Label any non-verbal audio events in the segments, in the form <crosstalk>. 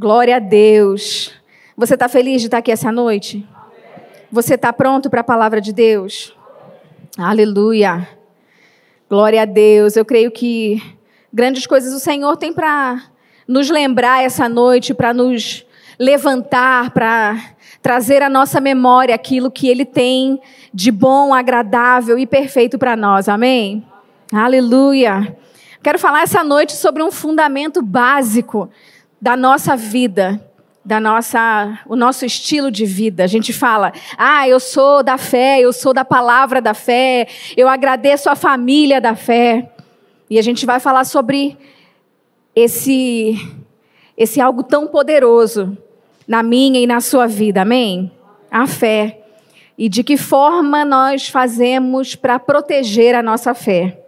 Glória a Deus. Você está feliz de estar aqui essa noite? Você está pronto para a palavra de Deus? Aleluia. Glória a Deus. Eu creio que grandes coisas o Senhor tem para nos lembrar essa noite, para nos levantar, para trazer à nossa memória aquilo que Ele tem de bom, agradável e perfeito para nós. Amém? Aleluia. Quero falar essa noite sobre um fundamento básico da nossa vida, da nossa, o nosso estilo de vida. A gente fala: "Ah, eu sou da fé, eu sou da palavra da fé, eu agradeço a família da fé". E a gente vai falar sobre esse esse algo tão poderoso na minha e na sua vida. Amém? A fé. E de que forma nós fazemos para proteger a nossa fé?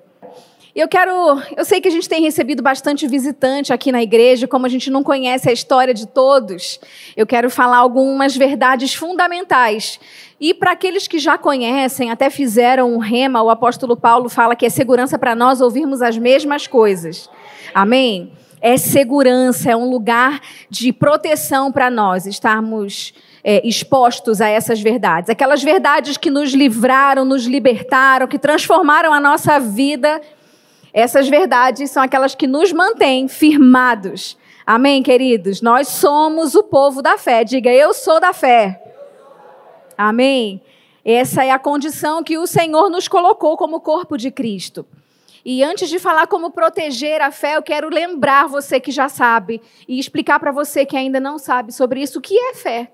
Eu quero, eu sei que a gente tem recebido bastante visitante aqui na igreja, como a gente não conhece a história de todos, eu quero falar algumas verdades fundamentais. E para aqueles que já conhecem, até fizeram um rema, o apóstolo Paulo fala que é segurança para nós ouvirmos as mesmas coisas. Amém? É segurança, é um lugar de proteção para nós estarmos é, expostos a essas verdades. Aquelas verdades que nos livraram, nos libertaram, que transformaram a nossa vida essas verdades são aquelas que nos mantêm firmados. Amém, queridos? Nós somos o povo da fé. Diga, eu sou da fé. Amém? Essa é a condição que o Senhor nos colocou como corpo de Cristo. E antes de falar como proteger a fé, eu quero lembrar você que já sabe e explicar para você que ainda não sabe sobre isso o que é fé,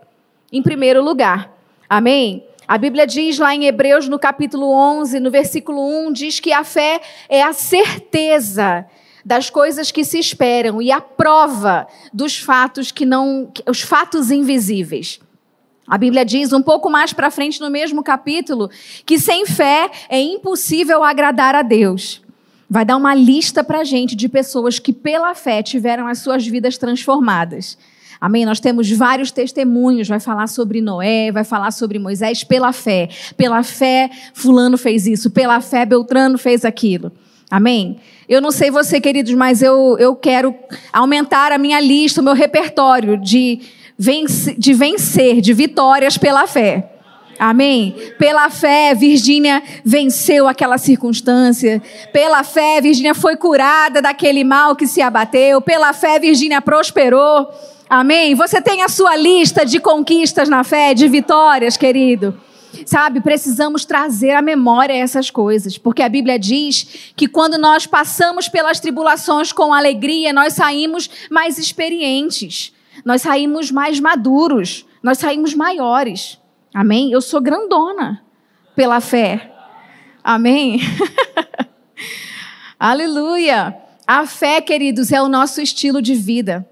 em primeiro lugar. Amém? A Bíblia diz lá em Hebreus, no capítulo 11, no versículo 1, diz que a fé é a certeza das coisas que se esperam e a prova dos fatos que não, os fatos invisíveis. A Bíblia diz um pouco mais para frente no mesmo capítulo que sem fé é impossível agradar a Deus. Vai dar uma lista para a gente de pessoas que pela fé tiveram as suas vidas transformadas. Amém? Nós temos vários testemunhos, vai falar sobre Noé, vai falar sobre Moisés pela fé. Pela fé, fulano fez isso, pela fé, Beltrano fez aquilo. Amém? Eu não sei você, queridos, mas eu, eu quero aumentar a minha lista, o meu repertório de, vence, de vencer, de vitórias pela fé. Amém? Pela fé, Virgínia venceu aquela circunstância. Pela fé, Virgínia foi curada daquele mal que se abateu. Pela fé, Virgínia prosperou. Amém? Você tem a sua lista de conquistas na fé, de vitórias, querido. Sabe, precisamos trazer à memória essas coisas, porque a Bíblia diz que quando nós passamos pelas tribulações com alegria, nós saímos mais experientes, nós saímos mais maduros, nós saímos maiores. Amém? Eu sou grandona pela fé. Amém? <laughs> Aleluia! A fé, queridos, é o nosso estilo de vida.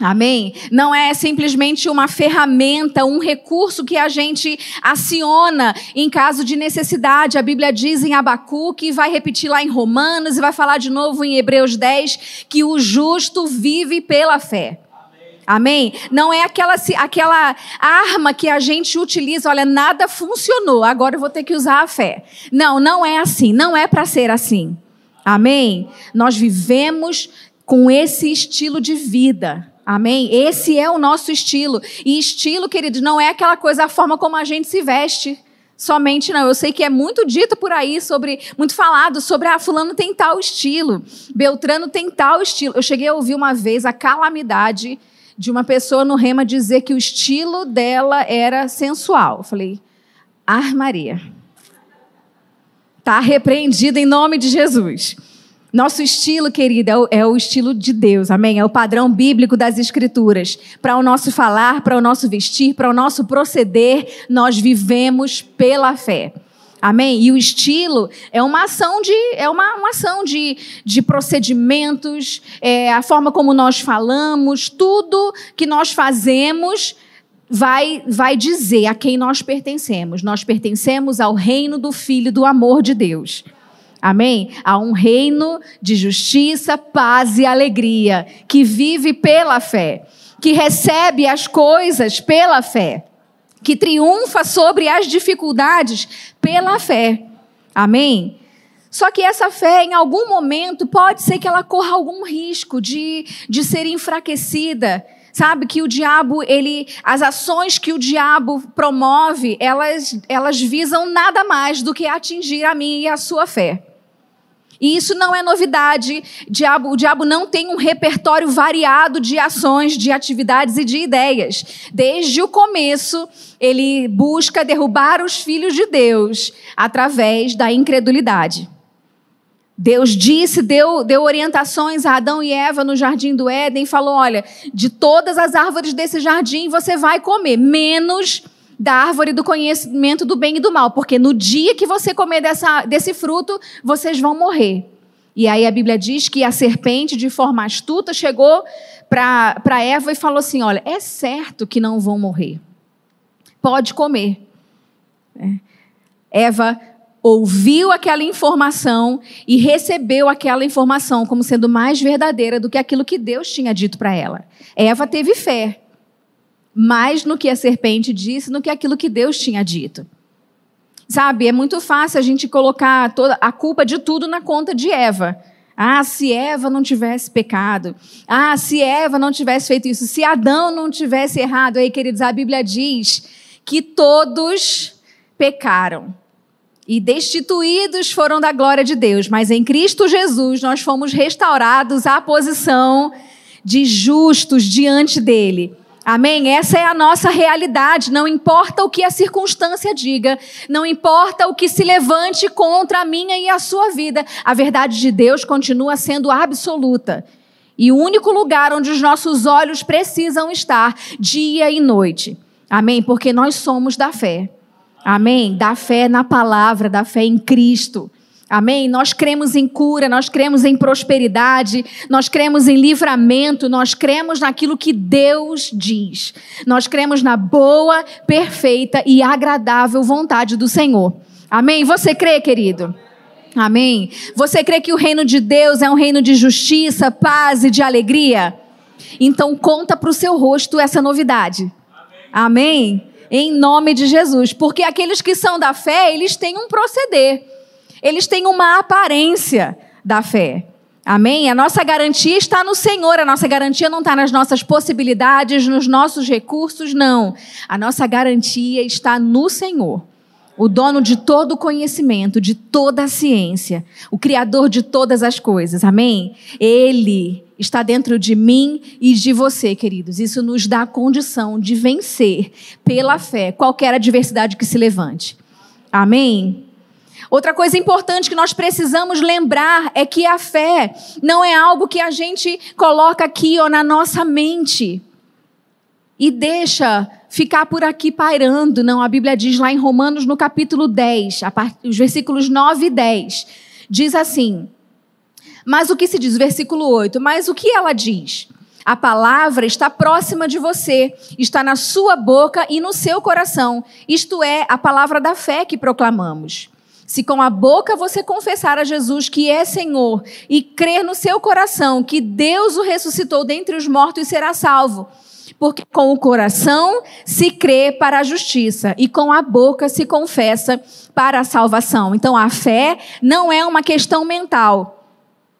Amém? Não é simplesmente uma ferramenta, um recurso que a gente aciona em caso de necessidade. A Bíblia diz em Abacuque, vai repetir lá em Romanos, e vai falar de novo em Hebreus 10, que o justo vive pela fé. Amém? Não é aquela, aquela arma que a gente utiliza, olha, nada funcionou, agora eu vou ter que usar a fé. Não, não é assim, não é para ser assim. Amém? Nós vivemos com esse estilo de vida. Amém? Esse é o nosso estilo. E estilo, queridos, não é aquela coisa, a forma como a gente se veste. Somente não. Eu sei que é muito dito por aí sobre, muito falado sobre, ah, fulano tem tal estilo, Beltrano tem tal estilo. Eu cheguei a ouvir uma vez a calamidade de uma pessoa no rema dizer que o estilo dela era sensual. Eu falei, ah, Maria. Tá repreendida em nome de Jesus. Nosso estilo, querida, é, é o estilo de Deus, amém? É o padrão bíblico das Escrituras. Para o nosso falar, para o nosso vestir, para o nosso proceder, nós vivemos pela fé. Amém? E o estilo é uma ação de, é uma, uma ação de, de procedimentos, é a forma como nós falamos, tudo que nós fazemos vai, vai dizer a quem nós pertencemos. Nós pertencemos ao reino do Filho do amor de Deus. Amém? Há um reino de justiça, paz e alegria, que vive pela fé, que recebe as coisas pela fé, que triunfa sobre as dificuldades pela fé. Amém? Só que essa fé, em algum momento, pode ser que ela corra algum risco de, de ser enfraquecida Sabe que o diabo, ele, as ações que o diabo promove, elas, elas visam nada mais do que atingir a mim e a sua fé. E isso não é novidade. O diabo, o diabo não tem um repertório variado de ações, de atividades e de ideias. Desde o começo, ele busca derrubar os filhos de Deus através da incredulidade. Deus disse, deu, deu orientações a Adão e Eva no jardim do Éden falou: olha, de todas as árvores desse jardim você vai comer, menos da árvore do conhecimento do bem e do mal, porque no dia que você comer dessa, desse fruto, vocês vão morrer. E aí a Bíblia diz que a serpente, de forma astuta, chegou para Eva e falou assim: olha, é certo que não vão morrer. Pode comer. É. Eva ouviu aquela informação e recebeu aquela informação como sendo mais verdadeira do que aquilo que Deus tinha dito para ela. Eva teve fé, mais no que a serpente disse, no que aquilo que Deus tinha dito. Sabe, é muito fácil a gente colocar toda a culpa de tudo na conta de Eva. Ah, se Eva não tivesse pecado. Ah, se Eva não tivesse feito isso. Se Adão não tivesse errado. Aí, queridos, a Bíblia diz que todos pecaram e destituídos foram da glória de Deus, mas em Cristo Jesus nós fomos restaurados à posição de justos diante dele. Amém? Essa é a nossa realidade. Não importa o que a circunstância diga, não importa o que se levante contra a minha e a sua vida, a verdade de Deus continua sendo absoluta. E o único lugar onde os nossos olhos precisam estar dia e noite. Amém? Porque nós somos da fé. Amém? Da fé na palavra, da fé em Cristo. Amém? Nós cremos em cura, nós cremos em prosperidade, nós cremos em livramento, nós cremos naquilo que Deus diz. Nós cremos na boa, perfeita e agradável vontade do Senhor. Amém? Você crê, querido? Amém? Você crê que o reino de Deus é um reino de justiça, paz e de alegria? Então conta para o seu rosto essa novidade. Amém? Em nome de Jesus. Porque aqueles que são da fé, eles têm um proceder, eles têm uma aparência da fé. Amém? A nossa garantia está no Senhor, a nossa garantia não está nas nossas possibilidades, nos nossos recursos, não. A nossa garantia está no Senhor o dono de todo o conhecimento, de toda a ciência, o criador de todas as coisas. Amém? Ele está dentro de mim e de você, queridos. Isso nos dá a condição de vencer pela fé qualquer adversidade que se levante. Amém? Outra coisa importante que nós precisamos lembrar é que a fé não é algo que a gente coloca aqui ó, na nossa mente e deixa ficar por aqui pairando. Não, a Bíblia diz lá em Romanos, no capítulo 10, part... os versículos 9 e 10, diz assim. Mas o que se diz? Versículo 8. Mas o que ela diz? A palavra está próxima de você, está na sua boca e no seu coração. Isto é, a palavra da fé que proclamamos. Se com a boca você confessar a Jesus que é Senhor e crer no seu coração que Deus o ressuscitou dentre os mortos, será salvo porque com o coração se crê para a justiça e com a boca se confessa para a salvação. Então a fé não é uma questão mental.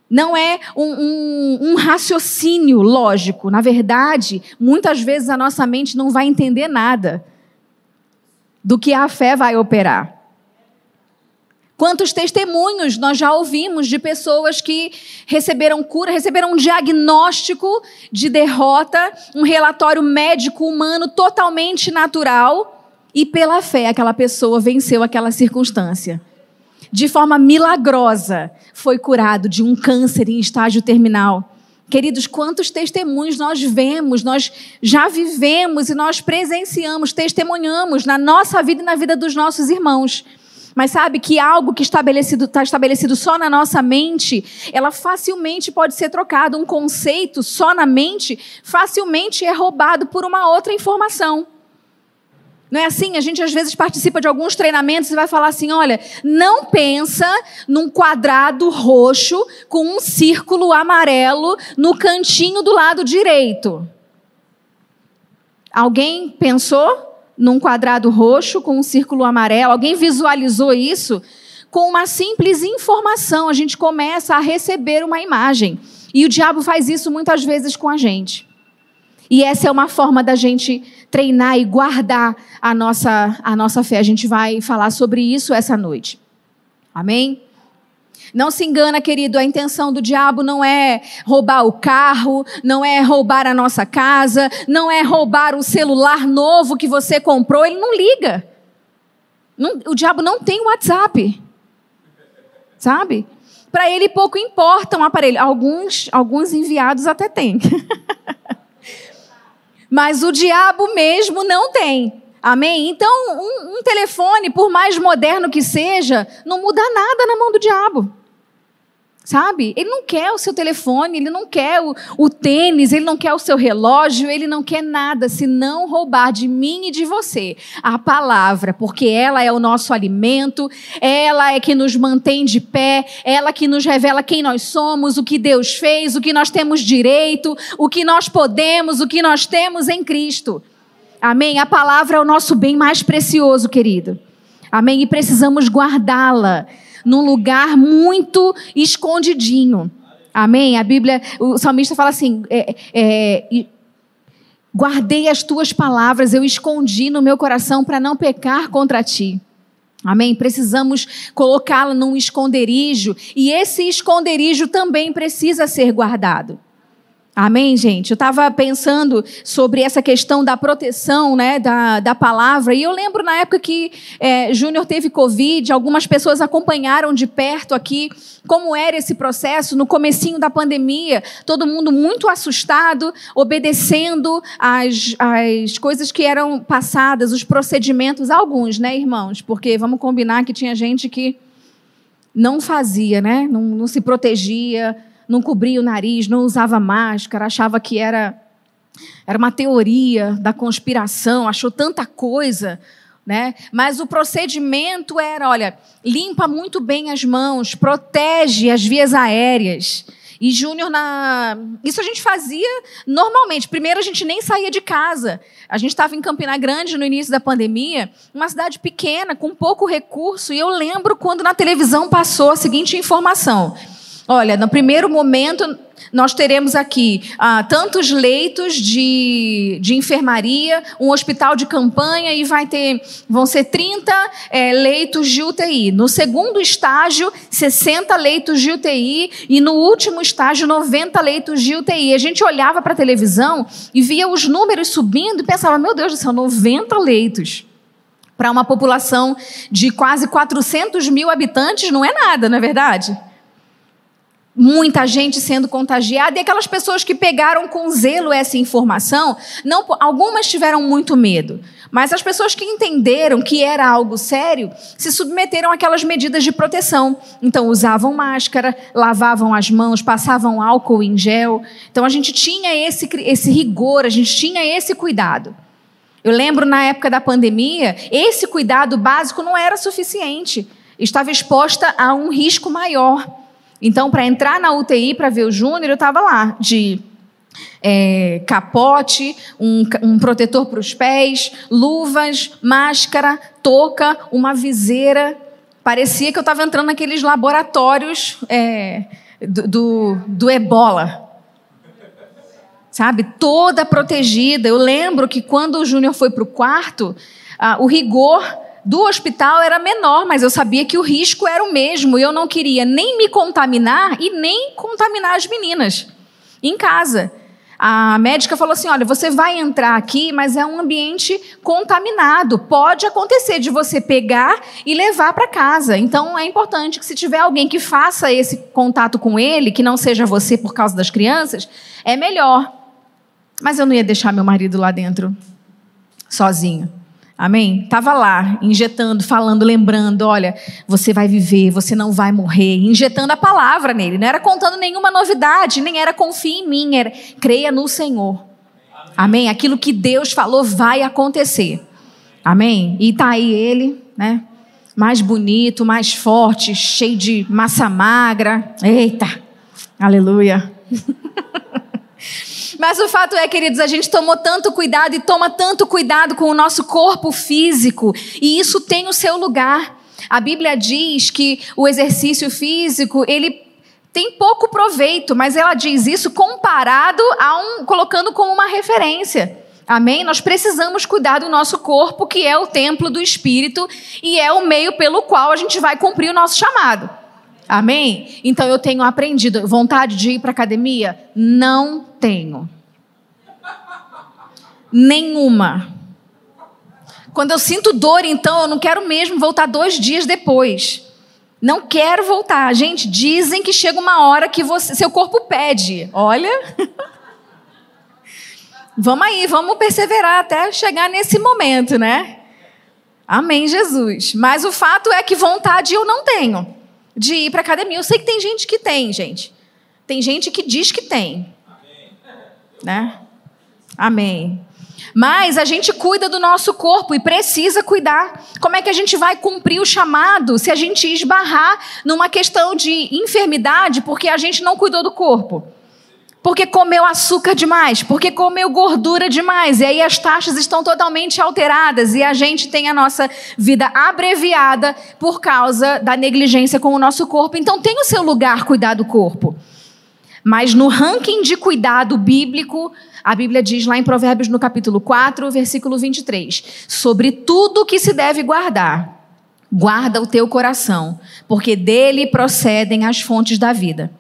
Não é um, um, um, raciocínio lógico. Na verdade, muitas vezes a nossa mente não vai entender nada do que a fé vai operar. Quantos testemunhos nós já ouvimos de pessoas que receberam cura, receberam um diagnóstico de derrota, um relatório médico humano totalmente natural, e pela fé aquela pessoa venceu aquela circunstância. De forma milagrosa, foi curado de um câncer em estágio terminal. Queridos, quantos testemunhos nós vemos, nós já vivemos e nós presenciamos, testemunhamos na nossa vida e na vida dos nossos irmãos. Mas sabe que algo que estabelecido está estabelecido só na nossa mente, ela facilmente pode ser trocado. Um conceito só na mente facilmente é roubado por uma outra informação. Não é assim? A gente às vezes participa de alguns treinamentos e vai falar assim: olha, não pensa num quadrado roxo com um círculo amarelo no cantinho do lado direito. Alguém pensou? Num quadrado roxo com um círculo amarelo. Alguém visualizou isso? Com uma simples informação, a gente começa a receber uma imagem. E o diabo faz isso muitas vezes com a gente. E essa é uma forma da gente treinar e guardar a nossa, a nossa fé. A gente vai falar sobre isso essa noite. Amém? Não se engana, querido, a intenção do diabo não é roubar o carro, não é roubar a nossa casa, não é roubar o celular novo que você comprou, ele não liga. Não, o diabo não tem WhatsApp. Sabe? Para ele pouco importa um aparelho. Alguns, alguns enviados até têm. <laughs> Mas o diabo mesmo não tem. Amém? Então, um, um, telefone, por mais moderno que seja, não muda nada na mão do diabo. Sabe? Ele não quer o seu telefone, ele não quer o, o, tênis, ele não quer o seu relógio, ele não quer nada se não roubar de mim e de você a palavra, porque ela é o nosso alimento, ela é que nos mantém de pé, ela que nos revela quem nós somos, o que Deus fez, o que nós temos direito, o que nós podemos, o que nós temos em Cristo. Amém? A palavra é o nosso bem mais precioso, querido. Amém? E precisamos guardá-la num lugar muito escondidinho. Amém? A Bíblia, o salmista fala assim: é, é, guardei as tuas palavras, eu escondi no meu coração para não pecar contra ti. Amém? Precisamos colocá-la num esconderijo e esse esconderijo também precisa ser guardado. Amém, gente? Eu estava pensando sobre essa questão da proteção né, da, da palavra, e eu lembro na época que é, Júnior teve Covid, algumas pessoas acompanharam de perto aqui como era esse processo no comecinho da pandemia, todo mundo muito assustado, obedecendo as, as coisas que eram passadas, os procedimentos, alguns, né, irmãos? Porque vamos combinar que tinha gente que não fazia, né? Não, não se protegia, não cobria o nariz, não usava máscara, achava que era, era uma teoria da conspiração, achou tanta coisa. Né? Mas o procedimento era, olha, limpa muito bem as mãos, protege as vias aéreas. E Júnior, na... isso a gente fazia normalmente. Primeiro, a gente nem saía de casa. A gente estava em Campina Grande no início da pandemia, uma cidade pequena, com pouco recurso. E eu lembro quando na televisão passou a seguinte informação: Olha, no primeiro momento, nós teremos aqui ah, tantos leitos de, de enfermaria, um hospital de campanha e vai ter, vão ser 30 é, leitos de UTI. No segundo estágio, 60 leitos de UTI e no último estágio, 90 leitos de UTI. A gente olhava para a televisão e via os números subindo e pensava, meu Deus do céu, 90 leitos. Para uma população de quase 400 mil habitantes, não é nada, não é verdade? Muita gente sendo contagiada e aquelas pessoas que pegaram com zelo essa informação, não, algumas tiveram muito medo, mas as pessoas que entenderam que era algo sério se submeteram àquelas medidas de proteção. Então usavam máscara, lavavam as mãos, passavam álcool em gel. Então a gente tinha esse, esse rigor, a gente tinha esse cuidado. Eu lembro na época da pandemia, esse cuidado básico não era suficiente. Estava exposta a um risco maior. Então, para entrar na UTI para ver o Júnior, eu estava lá de é, capote, um, um protetor para os pés, luvas, máscara, touca, uma viseira. Parecia que eu estava entrando naqueles laboratórios é, do, do, do ebola. Sabe? Toda protegida. Eu lembro que quando o Júnior foi para o quarto, ah, o rigor do hospital era menor, mas eu sabia que o risco era o mesmo e eu não queria nem me contaminar e nem contaminar as meninas em casa. A médica falou assim: olha, você vai entrar aqui, mas é um ambiente contaminado. Pode acontecer de você pegar e levar para casa. Então é importante que, se tiver alguém que faça esse contato com ele, que não seja você por causa das crianças, é melhor. Mas eu não ia deixar meu marido lá dentro sozinho. Amém? Estava lá, injetando, falando, lembrando: olha, você vai viver, você não vai morrer, injetando a palavra nele. Não era contando nenhuma novidade, nem era confie em mim, era creia no Senhor. Amém? Aquilo que Deus falou vai acontecer. Amém? E está aí ele, né? Mais bonito, mais forte, cheio de massa magra. Eita! Aleluia! <laughs> Mas o fato é, queridos, a gente tomou tanto cuidado e toma tanto cuidado com o nosso corpo físico, e isso tem o seu lugar. A Bíblia diz que o exercício físico, ele tem pouco proveito, mas ela diz isso comparado a um, colocando como uma referência. Amém? Nós precisamos cuidar do nosso corpo, que é o templo do Espírito e é o meio pelo qual a gente vai cumprir o nosso chamado. Amém? Então eu tenho aprendido. Vontade de ir para academia? Não tenho. Nenhuma. Quando eu sinto dor, então, eu não quero mesmo voltar dois dias depois. Não quero voltar. Gente, dizem que chega uma hora que você, seu corpo pede. Olha. <laughs> vamos aí, vamos perseverar até chegar nesse momento, né? Amém, Jesus. Mas o fato é que vontade eu não tenho de ir para academia. Eu sei que tem gente que tem, gente. Tem gente que diz que tem. Né? Amém. Mas a gente cuida do nosso corpo e precisa cuidar. Como é que a gente vai cumprir o chamado se a gente esbarrar numa questão de enfermidade porque a gente não cuidou do corpo? Porque comeu açúcar demais, porque comeu gordura demais, e aí as taxas estão totalmente alteradas e a gente tem a nossa vida abreviada por causa da negligência com o nosso corpo. Então tem o seu lugar cuidar do corpo. Mas no ranking de cuidado bíblico, a Bíblia diz lá em Provérbios, no capítulo 4, versículo 23, sobre tudo que se deve guardar, guarda o teu coração, porque dele procedem as fontes da vida.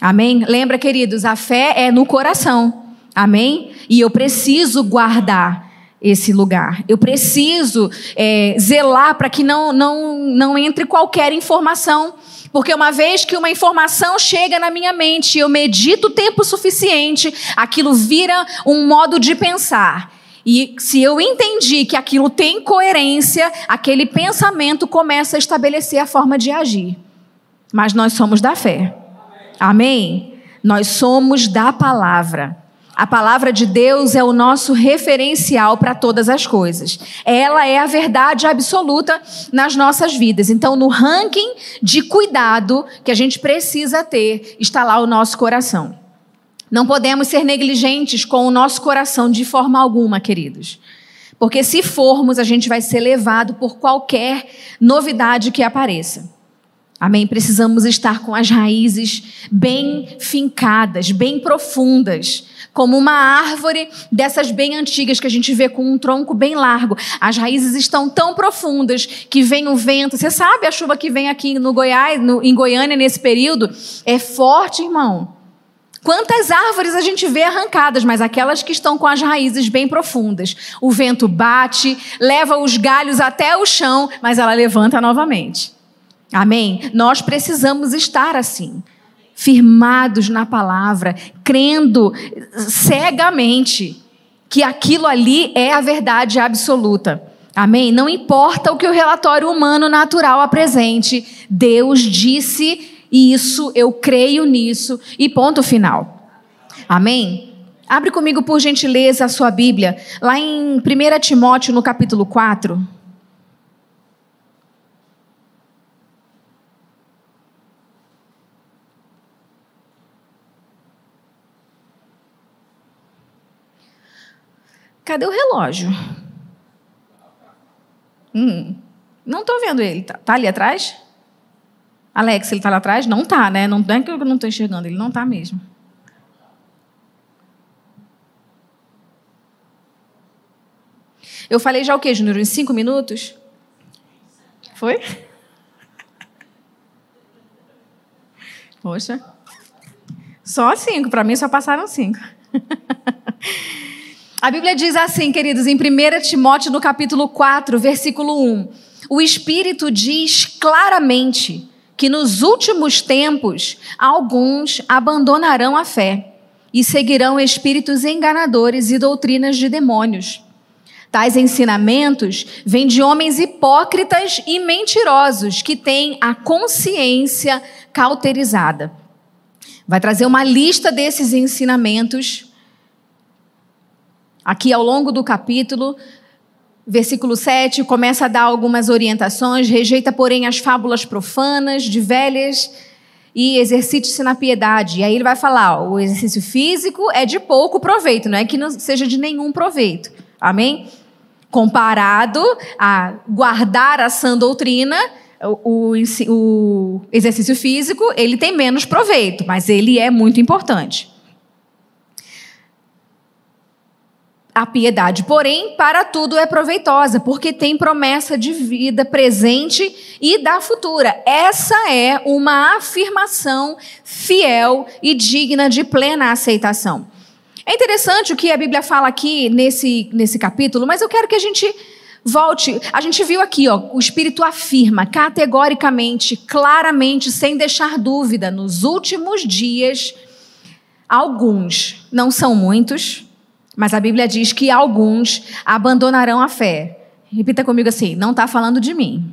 Amém? Lembra, queridos, a fé é no coração. Amém? E eu preciso guardar esse lugar. Eu preciso é, zelar para que não, não, não entre qualquer informação porque uma vez que uma informação chega na minha mente, eu medito tempo suficiente, aquilo vira um modo de pensar. E se eu entendi que aquilo tem coerência, aquele pensamento começa a estabelecer a forma de agir. Mas nós somos da fé. Amém? Nós somos da palavra. A palavra de Deus é o nosso referencial para todas as coisas. Ela é a verdade absoluta nas nossas vidas. Então, no ranking de cuidado que a gente precisa ter, está lá o nosso coração. Não podemos ser negligentes com o nosso coração de forma alguma, queridos. Porque se formos, a gente vai ser levado por qualquer novidade que apareça. Amém? Precisamos estar com as raízes bem fincadas, bem profundas, como uma árvore dessas bem antigas que a gente vê com um tronco bem largo. As raízes estão tão profundas que vem o vento. Você sabe a chuva que vem aqui no Goiás, no, em Goiânia nesse período? É forte, irmão. Quantas árvores a gente vê arrancadas, mas aquelas que estão com as raízes bem profundas. O vento bate, leva os galhos até o chão, mas ela levanta novamente. Amém? Nós precisamos estar assim, firmados na palavra, crendo cegamente que aquilo ali é a verdade absoluta. Amém? Não importa o que o relatório humano natural apresente, Deus disse isso, eu creio nisso e ponto final. Amém? Abre comigo, por gentileza, a sua Bíblia, lá em 1 Timóteo, no capítulo 4. Cadê o relógio? Hum, não estou vendo ele. Está tá ali atrás? Alex, ele está lá atrás? Não está, né? Não é que eu não estou enxergando, ele não está mesmo. Eu falei já o quê, Júnior? Em cinco minutos? Foi? Poxa. Só cinco, para mim só passaram cinco. <laughs> A Bíblia diz assim, queridos, em 1 Timóteo, no capítulo 4, versículo 1: O Espírito diz claramente que nos últimos tempos alguns abandonarão a fé e seguirão espíritos enganadores e doutrinas de demônios. Tais ensinamentos vêm de homens hipócritas e mentirosos que têm a consciência cauterizada. Vai trazer uma lista desses ensinamentos Aqui ao longo do capítulo, versículo 7, começa a dar algumas orientações, rejeita, porém, as fábulas profanas, de velhas, e exercite-se na piedade. E aí ele vai falar: ó, o exercício físico é de pouco proveito, não é que não seja de nenhum proveito. Amém? Comparado a guardar a sã doutrina, o, o, exercício físico ele tem menos proveito, mas ele é muito importante. A piedade, porém, para tudo é proveitosa, porque tem promessa de vida presente e da futura. Essa é uma afirmação fiel e digna de plena aceitação. É interessante o que a Bíblia fala aqui nesse, nesse capítulo, mas eu quero que a gente volte. A gente viu aqui, ó, o Espírito afirma categoricamente, claramente, sem deixar dúvida, nos últimos dias, alguns, não são muitos, mas a Bíblia diz que alguns abandonarão a fé. Repita comigo assim: não está falando de mim.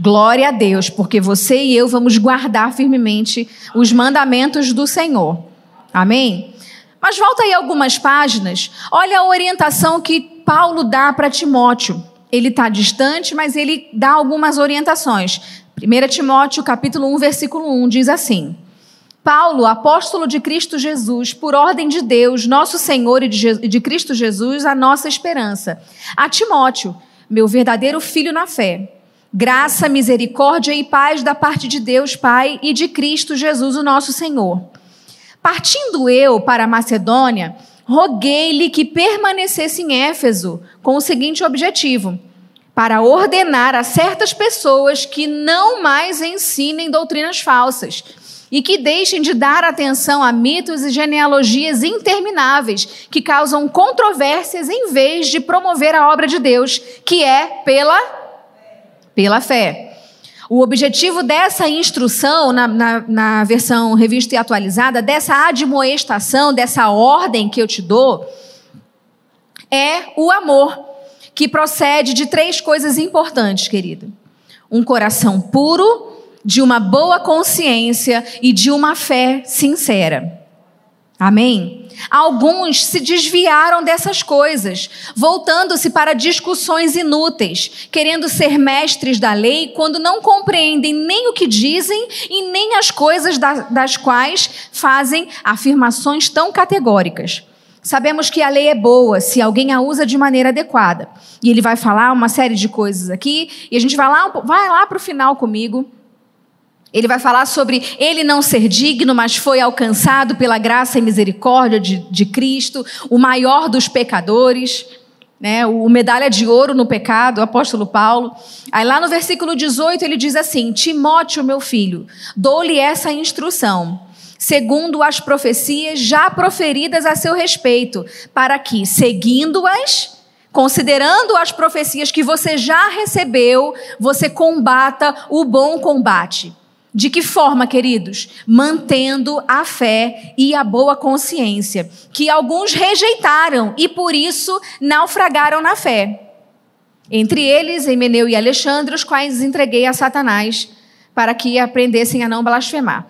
Glória a Deus, porque você e eu vamos guardar firmemente os mandamentos do Senhor. Amém? Mas volta aí algumas páginas. Olha a orientação que Paulo dá para Timóteo. Ele está distante, mas ele dá algumas orientações. 1 Timóteo, capítulo 1, versículo 1, diz assim: Paulo, apóstolo de Cristo Jesus, por ordem de Deus, nosso Senhor e de, de Cristo Jesus, a nossa esperança. A Timóteo, meu verdadeiro filho na fé. Graça, misericórdia e paz da parte de Deus, Pai, e de Cristo Jesus, o nosso Senhor. Partindo eu para a Macedônia, roguei-lhe que permanecesse em Éfeso com o seguinte objetivo: para ordenar a certas pessoas que não mais ensinem doutrinas falsas e que deixem de dar atenção a mitos e genealogias intermináveis que causam controvérsias em vez de promover a obra de Deus, que é pela, pela fé. O objetivo dessa instrução, na, na, na, versão revista e atualizada, dessa admoestação, dessa ordem que eu te dou, é o amor, que procede de três coisas importantes, querido: um coração puro, de uma boa consciência e de uma fé sincera. Amém? Alguns se desviaram dessas coisas, voltando-se para discussões inúteis, querendo ser mestres da lei quando não compreendem nem o que dizem e nem as coisas das quais fazem afirmações tão categóricas. Sabemos que a lei é boa se alguém a usa de maneira adequada. E ele vai falar uma série de coisas aqui, e a gente vai lá, vai lá para o final comigo. Ele vai falar sobre ele não ser digno, mas foi alcançado pela graça e misericórdia de, de Cristo, o maior dos pecadores, né? o medalha de ouro no pecado, o apóstolo Paulo. Aí lá no versículo 18 ele diz assim: Timóteo, meu filho, dou-lhe essa instrução, segundo as profecias já proferidas a seu respeito, para que, seguindo-as, considerando as profecias que você já recebeu, você combata o bom combate. De que forma, queridos? Mantendo a fé e a boa consciência, que alguns rejeitaram e por isso naufragaram na fé. Entre eles, Emeneu e Alexandre, os quais entreguei a Satanás para que aprendessem a não blasfemar.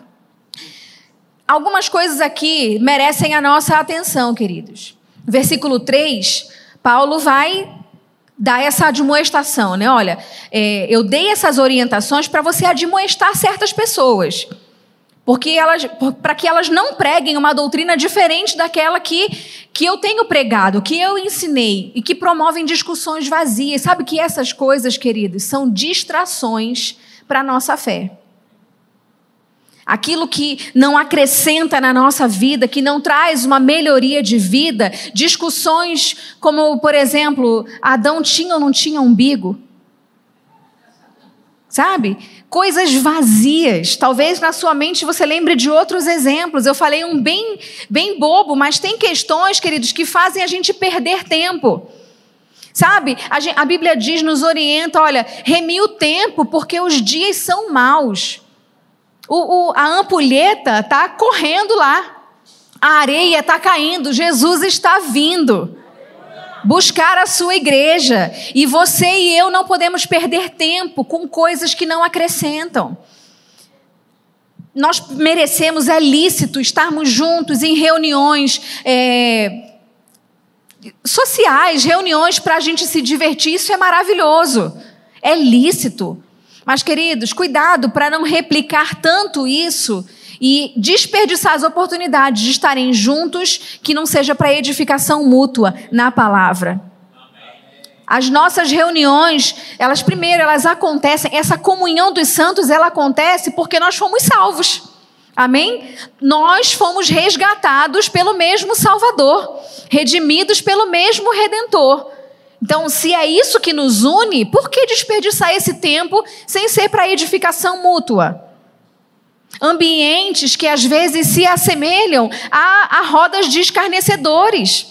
Algumas coisas aqui merecem a nossa atenção, queridos. Versículo 3, Paulo vai dar essa admoestação, né? Olha, é, eu dei essas orientações para você admoestar certas pessoas. Porque elas, para que elas não preguem uma doutrina diferente daquela que, que eu tenho pregado, que eu ensinei e que promovem discussões vazias. Sabe que essas coisas, queridos, são distrações para nossa fé aquilo que não acrescenta na nossa vida, que não traz uma melhoria de vida, discussões como, por exemplo, Adão tinha ou não tinha umbigo? Sabe? Coisas vazias. Talvez na sua mente você lembre de outros exemplos. Eu falei um bem, bem bobo, mas tem questões, queridos, que fazem a gente perder tempo. Sabe? A, gente, a Bíblia diz, nos orienta, olha, remi o tempo porque os dias são maus. O, o, a ampulheta está correndo lá. A areia está caindo. Jesus está vindo buscar a sua igreja. E você e eu não podemos perder tempo com coisas que não acrescentam. Nós merecemos, é lícito estarmos juntos em reuniões é, sociais, reuniões para a gente se divertir. Isso é maravilhoso. É lícito. Mas, queridos, cuidado para não replicar tanto isso e desperdiçar as oportunidades de estarem juntos, que não seja para edificação mútua na palavra. As nossas reuniões, elas primeiro, elas acontecem, essa comunhão dos santos, ela acontece porque nós fomos salvos. Amém? Nós fomos resgatados pelo mesmo Salvador, redimidos pelo mesmo Redentor. Então, se é isso que nos une, por que desperdiçar esse tempo sem ser para edificação mútua? Ambientes que às vezes se assemelham a, a rodas de escarnecedores.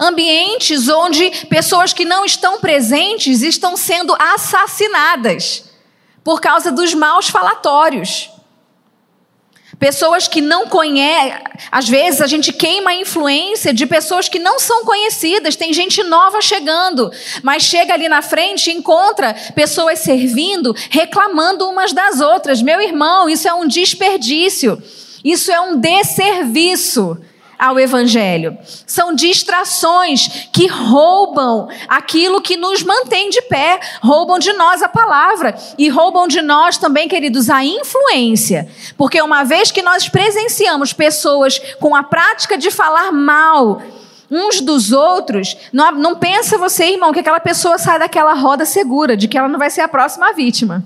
Ambientes onde pessoas que não estão presentes estão sendo assassinadas por causa dos maus falatórios. Pessoas que não conhecem, às vezes a gente queima a influência de pessoas que não são conhecidas, tem gente nova chegando, mas chega ali na frente e encontra pessoas servindo, reclamando umas das outras. Meu irmão, isso é um desperdício, isso é um desserviço ao Evangelho. São distrações que roubam aquilo que nos mantém de pé, roubam de nós a palavra e roubam de nós também, queridos, a influência. Porque uma vez que nós presenciamos pessoas com a prática de falar mal, uns dos outros, não, não pensa você, irmão, que aquela pessoa sai daquela roda segura, de que ela não vai ser a próxima vítima.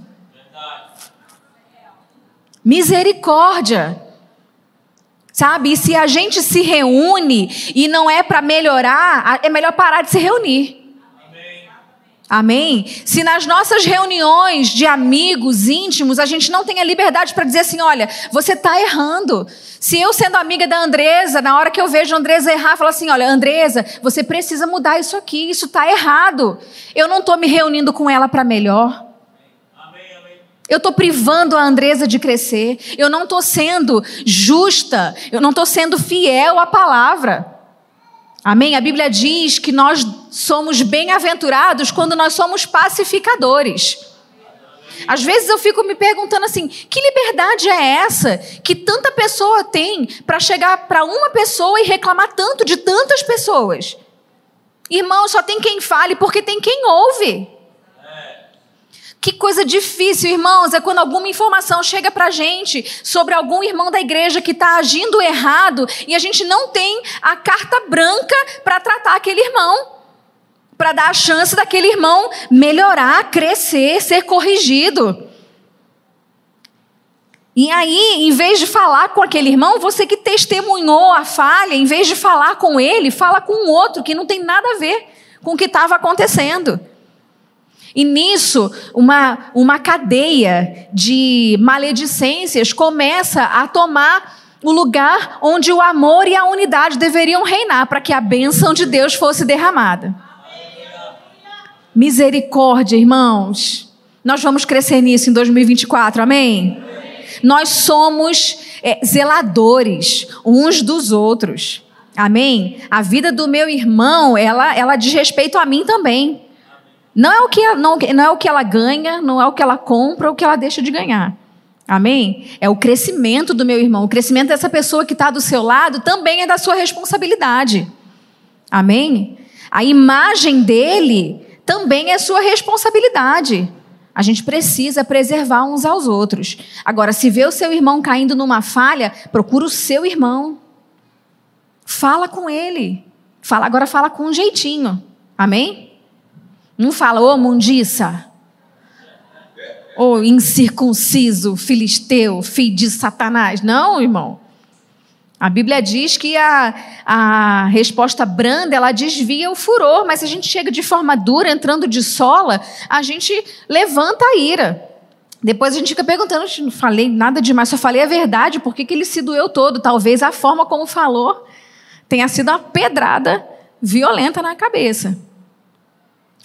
Misericórdia. Sabe? E se a gente se reúne e não é para melhorar, é melhor parar de se reunir. Amém. Se nas nossas reuniões de amigos íntimos a gente não tem a liberdade para dizer assim: olha, você está errando. Se eu, sendo amiga da Andresa, na hora que eu vejo a Andresa errar, falo assim: olha, Andresa, você precisa mudar isso aqui, isso está errado. Eu não estou me reunindo com ela para melhor. Eu estou privando a Andresa de crescer. Eu não estou sendo justa. Eu não estou sendo fiel à palavra. Amém? A Bíblia diz que nós somos bem-aventurados quando nós somos pacificadores. Às vezes eu fico me perguntando assim: que liberdade é essa que tanta pessoa tem para chegar para uma pessoa e reclamar tanto de tantas pessoas? Irmão, só tem quem fale porque tem quem ouve. Que coisa difícil, irmãos, é quando alguma informação chega para a gente sobre algum irmão da igreja que está agindo errado e a gente não tem a carta branca para tratar aquele irmão, para dar a chance daquele irmão melhorar, crescer, ser corrigido. E aí, em vez de falar com aquele irmão, você que testemunhou a falha, em vez de falar com ele, fala com outro que não tem nada a ver com o que estava acontecendo. E nisso, uma, uma cadeia de maledicências começa a tomar o lugar onde o amor e a unidade deveriam reinar para que a bênção de Deus fosse derramada. Misericórdia, irmãos. Nós vamos crescer nisso em 2024, amém? Nós somos é, zeladores uns dos outros. Amém? A vida do meu irmão, ela, ela diz respeito a mim também. Não é, o que não, não é o que ela ganha, não é o que ela compra, ou o que ela deixa de ganhar. Amém? É o crescimento do meu irmão. O crescimento dessa pessoa que está do seu lado também é da sua responsabilidade. Amém? A imagem dele também é sua responsabilidade. A gente precisa preservar uns aos outros. Agora, se vê o seu irmão caindo numa falha, procura o seu irmão. Fala com ele. Fala, agora fala com um jeitinho. Amém? Não fala, ô mundiça, oh, incircunciso, filisteu, filho de Satanás. Não, irmão. A Bíblia diz que a, a resposta branda ela desvia o furor, mas se a gente chega de forma dura, entrando de sola, a gente levanta a ira. Depois a gente fica perguntando, não falei nada demais, só falei a verdade, por que, que ele se doeu todo? Talvez a forma como falou tenha sido uma pedrada violenta na cabeça.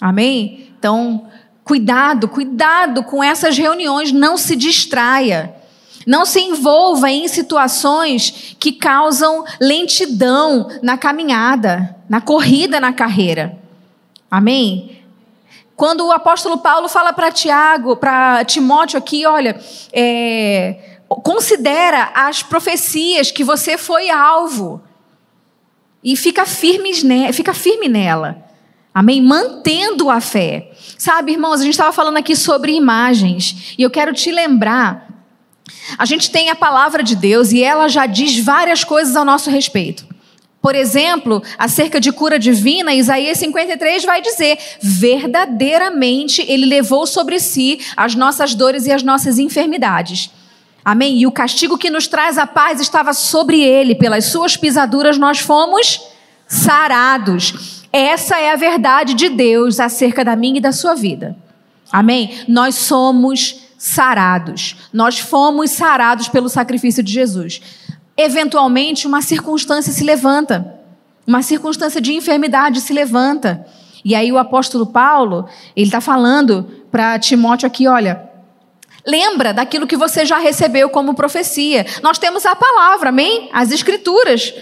Amém? Então, cuidado, cuidado com essas reuniões, não se distraia. Não se envolva em situações que causam lentidão na caminhada, na corrida na carreira. Amém? Quando o apóstolo Paulo fala para Tiago, para Timóteo aqui, olha, é, considera as profecias que você foi alvo e fica firme, fica firme nela. Amém? Mantendo a fé. Sabe, irmãos, a gente estava falando aqui sobre imagens, e eu quero te lembrar. A gente tem a palavra de Deus e ela já diz várias coisas ao nosso respeito. Por exemplo, acerca de cura divina, Isaías 53 vai dizer: verdadeiramente ele levou sobre si as nossas dores e as nossas enfermidades. Amém? E o castigo que nos traz a paz estava sobre ele, pelas suas pisaduras nós fomos sarados. Essa é a verdade de Deus acerca da minha e da sua vida. Amém? Nós somos sarados. Nós fomos sarados pelo sacrifício de Jesus. Eventualmente, uma circunstância se levanta. Uma circunstância de enfermidade se levanta. E aí o apóstolo Paulo, ele está falando para Timóteo aqui, olha, lembra daquilo que você já recebeu como profecia. Nós temos a palavra, amém? As escrituras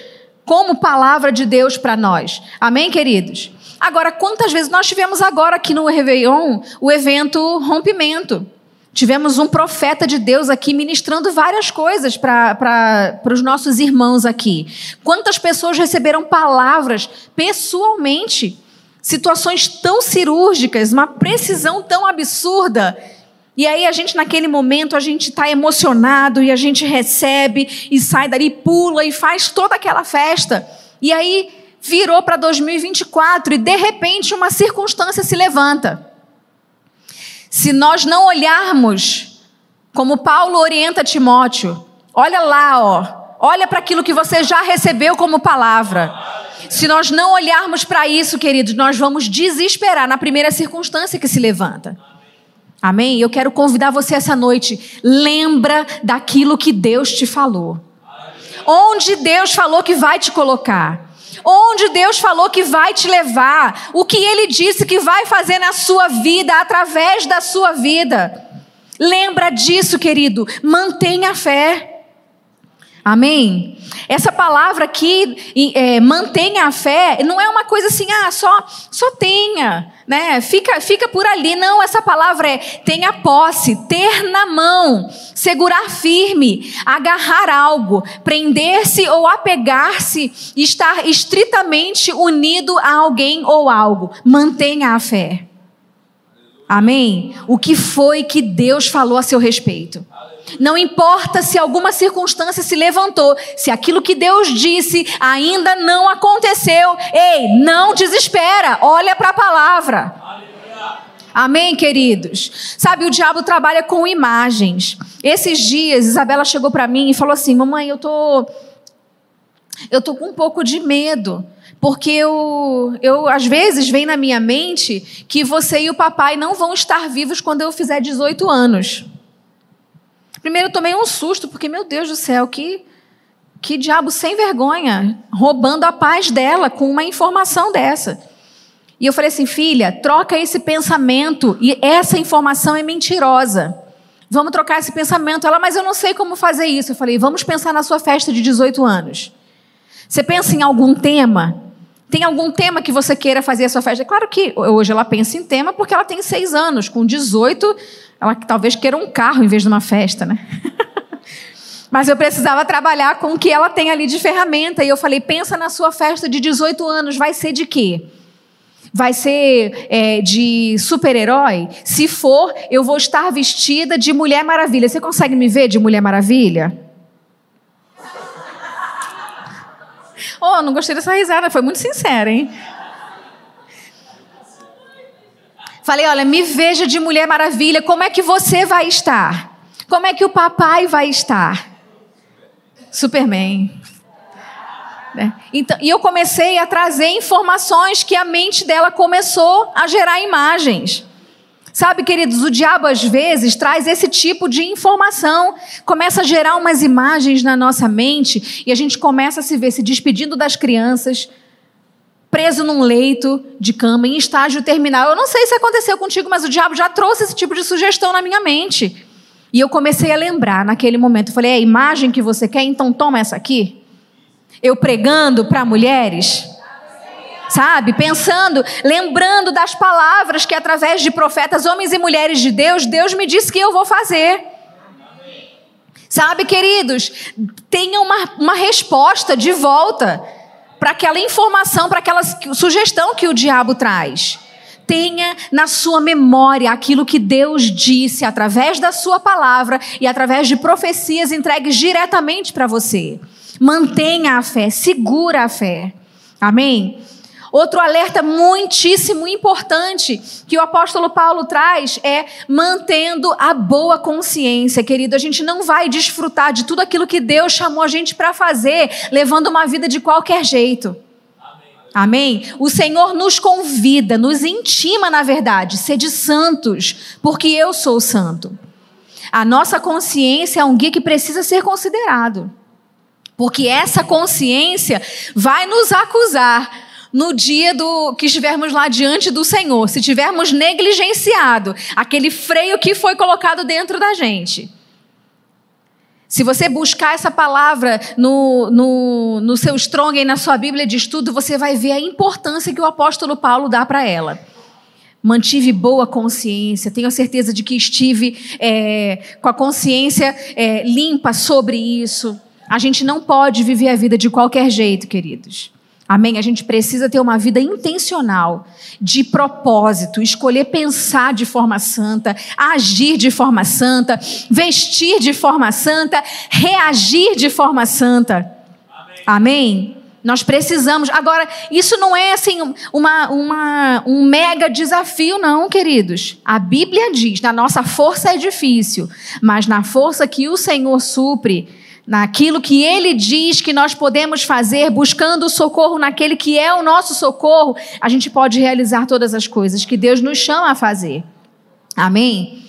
como palavra de Deus para nós. Amém, queridos? Agora, quantas vezes nós tivemos agora aqui no Réveillon o evento rompimento? Tivemos um profeta de Deus aqui ministrando várias coisas para os nossos irmãos aqui. Quantas pessoas receberam palavras pessoalmente? Situações tão cirúrgicas, uma precisão tão absurda. E aí a gente, naquele momento, a gente está emocionado e a gente recebe e sai dali, pula e faz toda aquela festa. E aí virou para 2024 e de repente uma circunstância se levanta. Se nós não olharmos como Paulo orienta Timóteo, olha lá, ó, olha para aquilo que você já recebeu como palavra. Se nós não olharmos para isso, queridos, nós vamos desesperar na primeira circunstância que se levanta. Amém? Eu quero convidar você essa noite. Lembra daquilo que Deus te falou. Onde Deus falou que vai te colocar onde Deus falou que vai te levar, o que Ele disse que vai fazer na sua vida, através da sua vida. Lembra disso, querido. Mantenha a fé. Amém? Essa palavra aqui, é, mantenha a fé, não é uma coisa assim, ah, só, só tenha, né? Fica, fica por ali. Não, essa palavra é tenha posse, ter na mão, segurar firme, agarrar algo, prender-se ou apegar-se, estar estritamente unido a alguém ou algo. Mantenha a fé. Amém? O que foi que Deus falou a seu respeito? Não importa se alguma circunstância se levantou, se aquilo que Deus disse ainda não aconteceu. Ei, não desespera, olha para a palavra. Amém, queridos? Sabe, o diabo trabalha com imagens. Esses dias, Isabela chegou para mim e falou assim: Mamãe, eu tô. Eu tô com um pouco de medo. Porque eu, eu, às vezes, vem na minha mente que você e o papai não vão estar vivos quando eu fizer 18 anos. Primeiro eu tomei um susto, porque, meu Deus do céu, que, que diabo sem vergonha, roubando a paz dela com uma informação dessa. E eu falei assim, filha, troca esse pensamento, e essa informação é mentirosa. Vamos trocar esse pensamento. Ela, mas eu não sei como fazer isso. Eu falei, vamos pensar na sua festa de 18 anos. Você pensa em algum tema? Tem algum tema que você queira fazer a sua festa? Claro que hoje ela pensa em tema porque ela tem seis anos. Com 18, ela talvez queira um carro em vez de uma festa, né? <laughs> Mas eu precisava trabalhar com o que ela tem ali de ferramenta. E eu falei: pensa na sua festa de 18 anos, vai ser de quê? Vai ser é, de super-herói? Se for, eu vou estar vestida de Mulher Maravilha. Você consegue me ver de Mulher Maravilha? Oh, não gostei dessa risada, foi muito sincera, hein? Falei, olha, me veja de Mulher Maravilha, como é que você vai estar? Como é que o papai vai estar? Superman. Né? Então, e eu comecei a trazer informações que a mente dela começou a gerar imagens. Sabe, queridos, o diabo às vezes traz esse tipo de informação, começa a gerar umas imagens na nossa mente e a gente começa a se ver se despedindo das crianças, preso num leito de cama, em estágio terminal. Eu não sei se aconteceu contigo, mas o diabo já trouxe esse tipo de sugestão na minha mente. E eu comecei a lembrar naquele momento. Eu falei: é a imagem que você quer, então toma essa aqui. Eu pregando para mulheres. Sabe? Pensando, lembrando das palavras que, através de profetas, homens e mulheres de Deus, Deus me disse que eu vou fazer. Sabe, queridos? Tenha uma, uma resposta de volta para aquela informação, para aquela sugestão que o diabo traz. Tenha na sua memória aquilo que Deus disse através da sua palavra e através de profecias entregues diretamente para você. Mantenha a fé, segura a fé. Amém? Outro alerta muitíssimo importante que o apóstolo Paulo traz é mantendo a boa consciência, querido. A gente não vai desfrutar de tudo aquilo que Deus chamou a gente para fazer, levando uma vida de qualquer jeito. Amém? O Senhor nos convida, nos intima, na verdade, sede santos, porque eu sou santo. A nossa consciência é um guia que precisa ser considerado. Porque essa consciência vai nos acusar no dia do que estivermos lá diante do Senhor, se tivermos negligenciado aquele freio que foi colocado dentro da gente. Se você buscar essa palavra no, no, no seu strong e na sua Bíblia de estudo, você vai ver a importância que o apóstolo Paulo dá para ela. Mantive boa consciência, tenho certeza de que estive é, com a consciência é, limpa sobre isso. A gente não pode viver a vida de qualquer jeito, queridos. Amém? A gente precisa ter uma vida intencional, de propósito, escolher pensar de forma santa, agir de forma santa, vestir de forma santa, reagir de forma santa. Amém? Amém? Nós precisamos. Agora, isso não é assim uma, uma, um mega desafio, não, queridos. A Bíblia diz: na nossa força é difícil, mas na força que o Senhor supre, naquilo que ele diz que nós podemos fazer, buscando socorro naquele que é o nosso socorro, a gente pode realizar todas as coisas que Deus nos chama a fazer. Amém?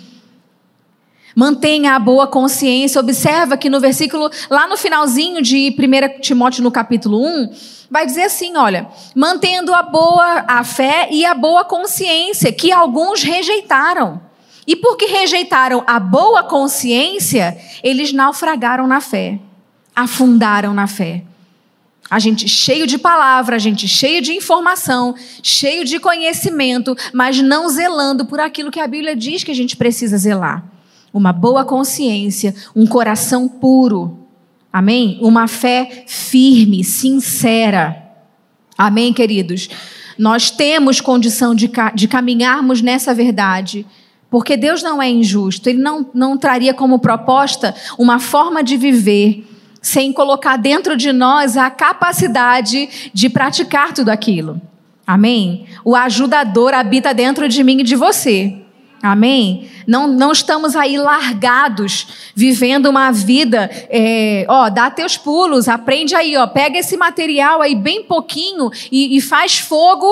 Mantenha a boa consciência. Observa que no versículo, lá no finalzinho de 1 Timóteo, no capítulo 1, vai dizer assim: olha, mantendo a boa a fé e a boa consciência, que alguns rejeitaram. E porque rejeitaram a boa consciência, eles naufragaram na fé, afundaram na fé. A gente cheio de palavra, a gente cheio de informação, cheio de conhecimento, mas não zelando por aquilo que a Bíblia diz que a gente precisa zelar. Uma boa consciência, um coração puro. Amém? Uma fé firme, sincera. Amém, queridos? Nós temos condição de, de caminharmos nessa verdade porque Deus não é injusto, Ele não, não traria como proposta uma forma de viver sem colocar dentro de nós a capacidade de praticar tudo aquilo. Amém? O ajudador habita dentro de mim e de você. Amém? Não, não estamos aí largados, vivendo uma vida, é, ó, dá teus pulos, aprende aí, ó, pega esse material aí bem pouquinho e, e faz fogo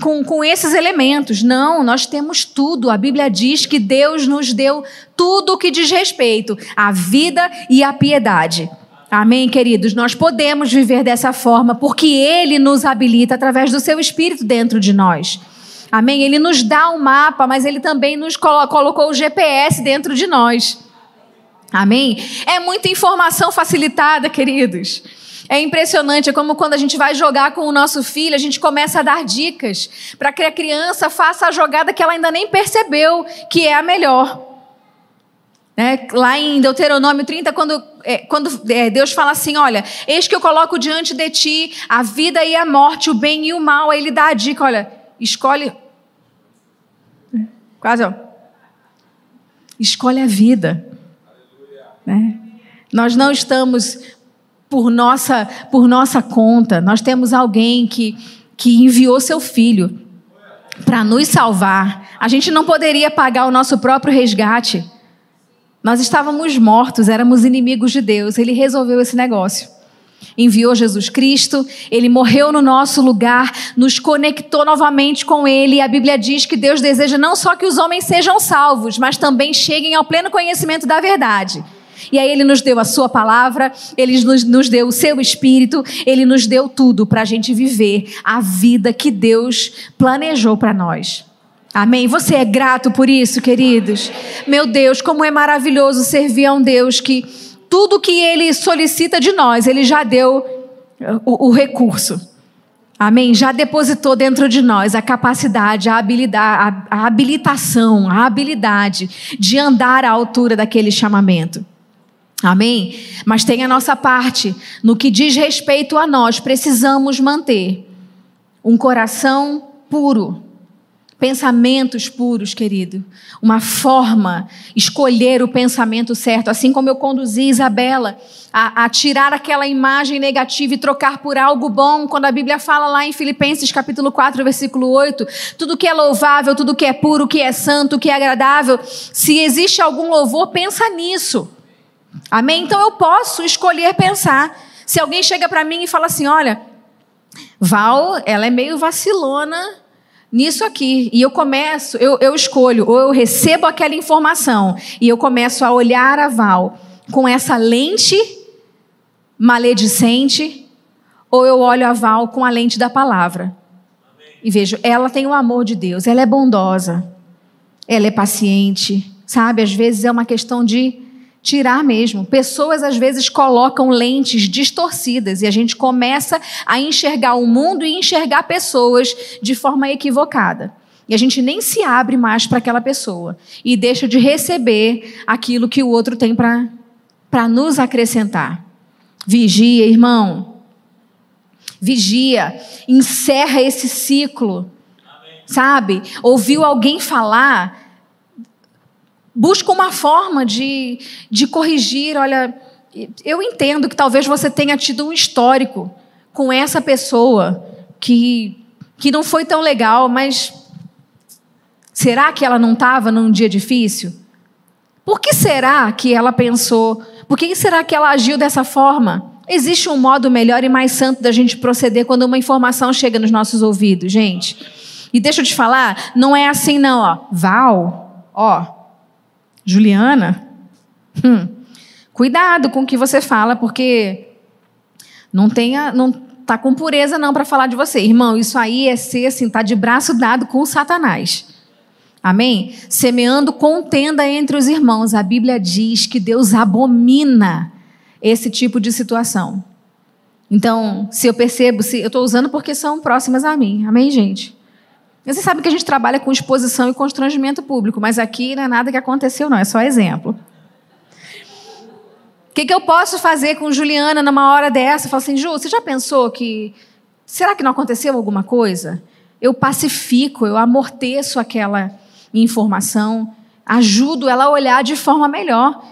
com, com esses elementos. Não, nós temos tudo. A Bíblia diz que Deus nos deu tudo o que diz respeito à vida e à piedade. Amém, queridos? Nós podemos viver dessa forma porque Ele nos habilita através do Seu Espírito dentro de nós. Amém? Ele nos dá um mapa, mas ele também nos colocou o GPS dentro de nós. Amém? É muita informação facilitada, queridos. É impressionante, é como quando a gente vai jogar com o nosso filho, a gente começa a dar dicas para que a criança faça a jogada que ela ainda nem percebeu que é a melhor. É, lá em Deuteronômio 30, quando, é, quando é, Deus fala assim: Olha, eis que eu coloco diante de ti a vida e a morte, o bem e o mal. Aí ele dá a dica: Olha, escolhe Quase, ó. Escolhe a vida. Né? Nós não estamos por nossa, por nossa conta. Nós temos alguém que, que enviou seu filho para nos salvar. A gente não poderia pagar o nosso próprio resgate. Nós estávamos mortos, éramos inimigos de Deus. Ele resolveu esse negócio enviou Jesus Cristo, ele morreu no nosso lugar, nos conectou novamente com ele. A Bíblia diz que Deus deseja não só que os homens sejam salvos, mas também cheguem ao pleno conhecimento da verdade. E aí ele nos deu a sua palavra, ele nos, nos deu o seu espírito, ele nos deu tudo para a gente viver a vida que Deus planejou para nós. Amém? Você é grato por isso, queridos? Meu Deus, como é maravilhoso servir a um Deus que tudo que ele solicita de nós, ele já deu o, o recurso. Amém? Já depositou dentro de nós a capacidade, a habilidade, a, a habilitação, a habilidade de andar à altura daquele chamamento. Amém? Mas tem a nossa parte. No que diz respeito a nós, precisamos manter um coração puro pensamentos puros, querido. Uma forma, escolher o pensamento certo, assim como eu conduzi Isabela a, a, tirar aquela imagem negativa e trocar por algo bom, quando a Bíblia fala lá em Filipenses capítulo 4, versículo 8, tudo que é louvável, tudo que é puro, que é santo, que é agradável, se existe algum louvor, pensa nisso. Amém? Então eu posso escolher pensar. Se alguém chega para mim e fala assim, olha, Val, ela é meio vacilona, nisso aqui. E eu começo, eu, eu escolho, ou eu recebo aquela informação e eu começo a olhar a Val com essa lente maledicente, ou eu olho a Val com a lente da palavra. E vejo, ela tem o amor de Deus, ela é bondosa, ela é paciente, sabe? Às vezes é uma questão de tirar mesmo. Pessoas às vezes colocam lentes distorcidas e a gente começa a enxergar o mundo e enxergar pessoas de forma equivocada. E a gente nem se abre mais para aquela pessoa e deixa de receber aquilo que o outro tem para nos acrescentar. Vigia, irmão. Vigia. Encerra esse ciclo. Sabe? Ouviu alguém falar Busca uma forma de, de corrigir. Olha, eu entendo que talvez você tenha tido um histórico com essa pessoa que, que não foi tão legal, mas será que ela não estava num dia difícil? Por que será que ela pensou? Por que será que ela agiu dessa forma? Existe um modo melhor e mais santo da gente proceder quando uma informação chega nos nossos ouvidos, gente. E deixa eu te falar, não é assim não, ó. Val, ó, Juliana, hum, cuidado com o que você fala, porque não tenha, não tá com pureza não para falar de você, irmão. Isso aí é ser assim, tá de braço dado com Satanás. Amém? Semeando contenda entre os irmãos. A Bíblia diz que Deus abomina esse tipo de situação. Então, se eu percebo, se eu estou usando porque são próximas a mim. Amém, gente? Você sabe que a gente trabalha com exposição e constrangimento público, mas aqui não é nada que aconteceu, não, é só exemplo. O que, que eu posso fazer com Juliana numa hora dessa? Falo assim, Ju, você já pensou que. Será que não aconteceu alguma coisa? Eu pacifico, eu amorteço aquela informação, ajudo ela a olhar de forma melhor.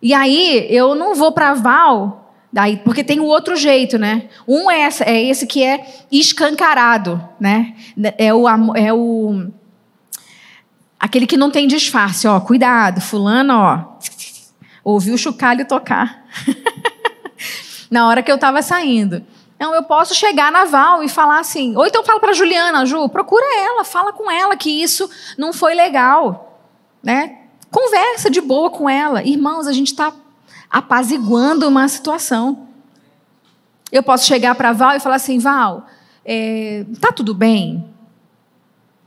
E aí eu não vou para Val Daí, porque tem o outro jeito, né? Um é, essa, é esse que é escancarado, né? É o, é o aquele que não tem disfarce, ó, cuidado, fulano, ó, ouviu o chocalho tocar. <laughs> na hora que eu estava saindo. Então, eu posso chegar na Val e falar assim, ou então falo para Juliana, Ju, procura ela, fala com ela que isso não foi legal, né? Conversa de boa com ela. Irmãos, a gente está apaziguando uma situação. Eu posso chegar para Val e falar assim, Val, é, tá tudo bem?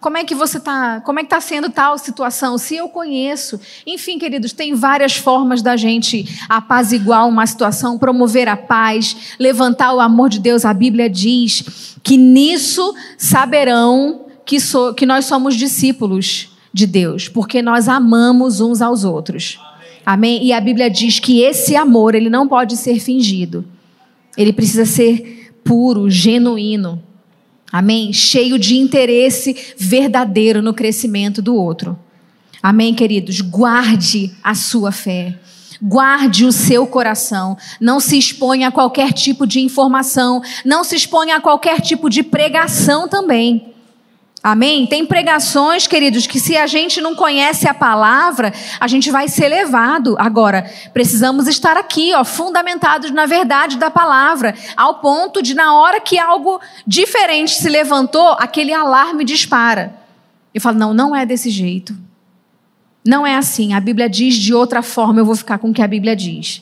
Como é que você está? Como é que está sendo tal situação? Se eu conheço, enfim, queridos, tem várias formas da gente apaziguar uma situação, promover a paz, levantar o amor de Deus. A Bíblia diz que nisso saberão que, que nós somos discípulos de Deus, porque nós amamos uns aos outros. Amém? E a Bíblia diz que esse amor, ele não pode ser fingido. Ele precisa ser puro, genuíno. Amém? Cheio de interesse verdadeiro no crescimento do outro. Amém, queridos? Guarde a sua fé. Guarde o seu coração. Não se exponha a qualquer tipo de informação. Não se exponha a qualquer tipo de pregação também. Amém? Tem pregações, queridos, que se a gente não conhece a palavra, a gente vai ser levado. Agora, precisamos estar aqui, ó, fundamentados na verdade da palavra, ao ponto de, na hora que algo diferente se levantou, aquele alarme dispara. Eu falo, não, não é desse jeito. Não é assim. A Bíblia diz de outra forma, eu vou ficar com o que a Bíblia diz.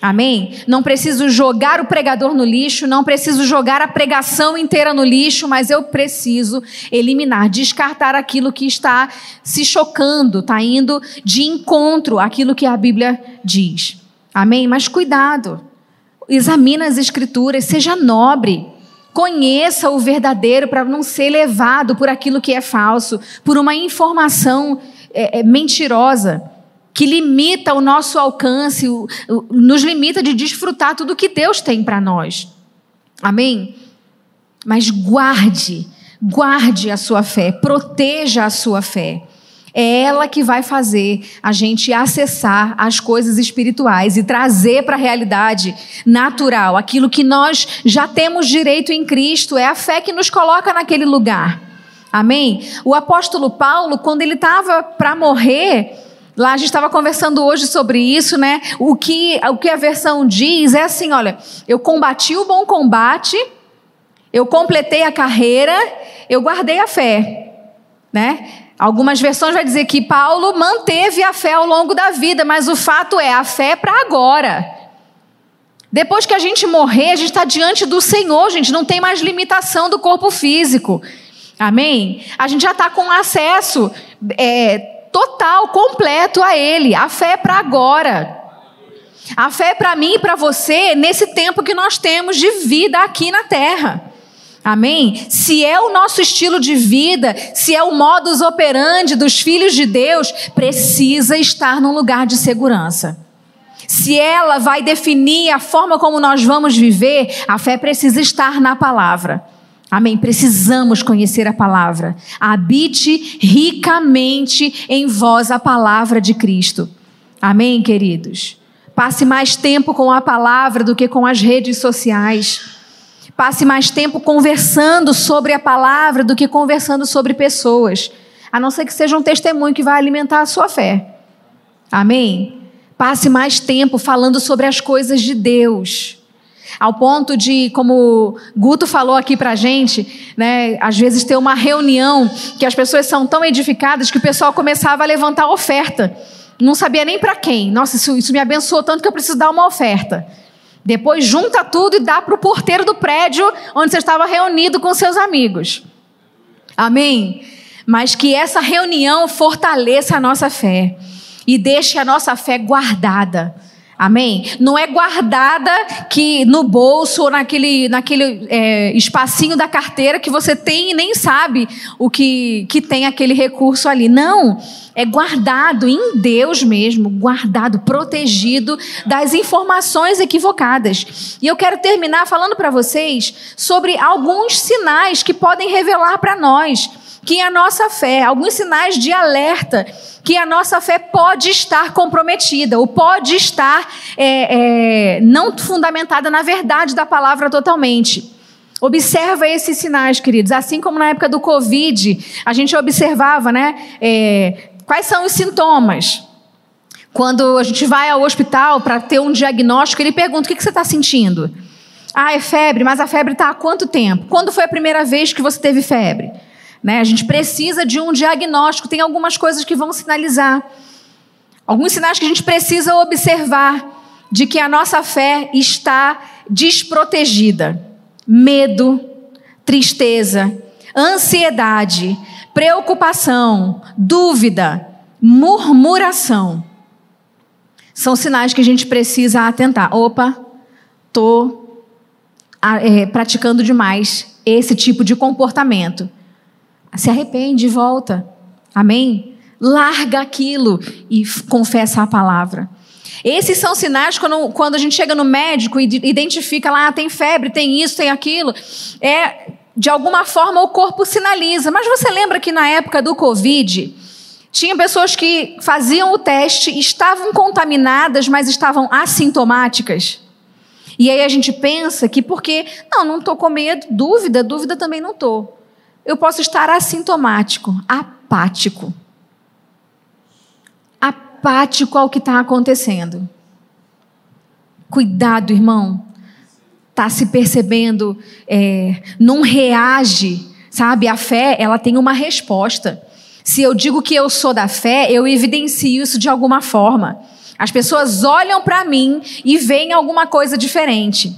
Amém? Não preciso jogar o pregador no lixo, não preciso jogar a pregação inteira no lixo, mas eu preciso eliminar, descartar aquilo que está se chocando, está indo de encontro àquilo que a Bíblia diz. Amém? Mas cuidado, examina as Escrituras, seja nobre. Conheça o verdadeiro para não ser levado por aquilo que é falso, por uma informação é, é, mentirosa que limita o nosso alcance, nos limita de desfrutar tudo que Deus tem para nós. Amém? Mas guarde, Guarde a sua fé, proteja a sua fé. É ela que vai fazer a gente acessar as coisas espirituais e trazer para a realidade natural aquilo que nós já temos direito em Cristo. É a fé que nos coloca naquele lugar. Amém? O apóstolo Paulo, quando ele estava para morrer, lá a gente estava conversando hoje sobre isso, né? O que, o que a versão diz é assim: olha, eu combati o bom combate, eu completei a carreira, eu guardei a fé, né? Algumas versões vai dizer que Paulo manteve a fé ao longo da vida, mas o fato é a fé é para agora. Depois que a gente morrer, a gente está diante do Senhor, gente, não tem mais limitação do corpo físico. Amém? A gente já está com acesso é, total, completo a Ele. A fé é para agora. A fé é para mim e para você nesse tempo que nós temos de vida aqui na terra. Amém? Se é o nosso estilo de vida, se é o modus operandi dos filhos de Deus, precisa estar num lugar de segurança. Se ela vai definir a forma como nós vamos viver, a fé precisa estar na palavra. Amém? Precisamos conhecer a palavra. Habite ricamente em vós a palavra de Cristo. Amém, queridos? Passe mais tempo com a palavra do que com as redes sociais. Passe mais tempo conversando sobre a palavra do que conversando sobre pessoas. A não ser que seja um testemunho que vai alimentar a sua fé. Amém? Passe mais tempo falando sobre as coisas de Deus. Ao ponto de, como Guto falou aqui pra gente, né, às vezes ter uma reunião que as pessoas são tão edificadas que o pessoal começava a levantar oferta. Não sabia nem para quem. Nossa, isso, isso me abençoou tanto que eu preciso dar uma oferta. Depois junta tudo e dá para o porteiro do prédio onde você estava reunido com seus amigos. Amém? Mas que essa reunião fortaleça a nossa fé e deixe a nossa fé guardada. Amém? Não é guardada que no bolso ou naquele, naquele é, espacinho da carteira que você tem e nem sabe o que, que tem aquele recurso ali. Não. É guardado em Deus mesmo, guardado, protegido das informações equivocadas. E eu quero terminar falando para vocês sobre alguns sinais que podem revelar para nós que a nossa fé, alguns sinais de alerta, que a nossa fé pode estar comprometida, ou pode estar é, é, não fundamentada na verdade da palavra totalmente. Observa esses sinais, queridos. Assim como na época do Covid, a gente observava, né? É, quais são os sintomas? Quando a gente vai ao hospital para ter um diagnóstico, ele pergunta: o que você está sentindo? Ah, é febre, mas a febre está há quanto tempo? Quando foi a primeira vez que você teve febre? Né? A gente precisa de um diagnóstico, tem algumas coisas que vão sinalizar. Alguns sinais que a gente precisa observar de que a nossa fé está desprotegida. Medo, tristeza, ansiedade, preocupação, dúvida, murmuração. São sinais que a gente precisa atentar. Opa, estou é, praticando demais esse tipo de comportamento se arrepende e volta. Amém? Larga aquilo e confessa a palavra. Esses são sinais quando, quando a gente chega no médico e identifica lá, ah, tem febre, tem isso, tem aquilo. É, de alguma forma o corpo sinaliza. Mas você lembra que na época do Covid, tinha pessoas que faziam o teste, estavam contaminadas, mas estavam assintomáticas? E aí a gente pensa que porque, não, não estou com medo, dúvida, dúvida também não estou eu posso estar assintomático, apático. Apático ao que está acontecendo. Cuidado, irmão. Está se percebendo, é, não reage, sabe? A fé, ela tem uma resposta. Se eu digo que eu sou da fé, eu evidencio isso de alguma forma. As pessoas olham para mim e veem alguma coisa diferente.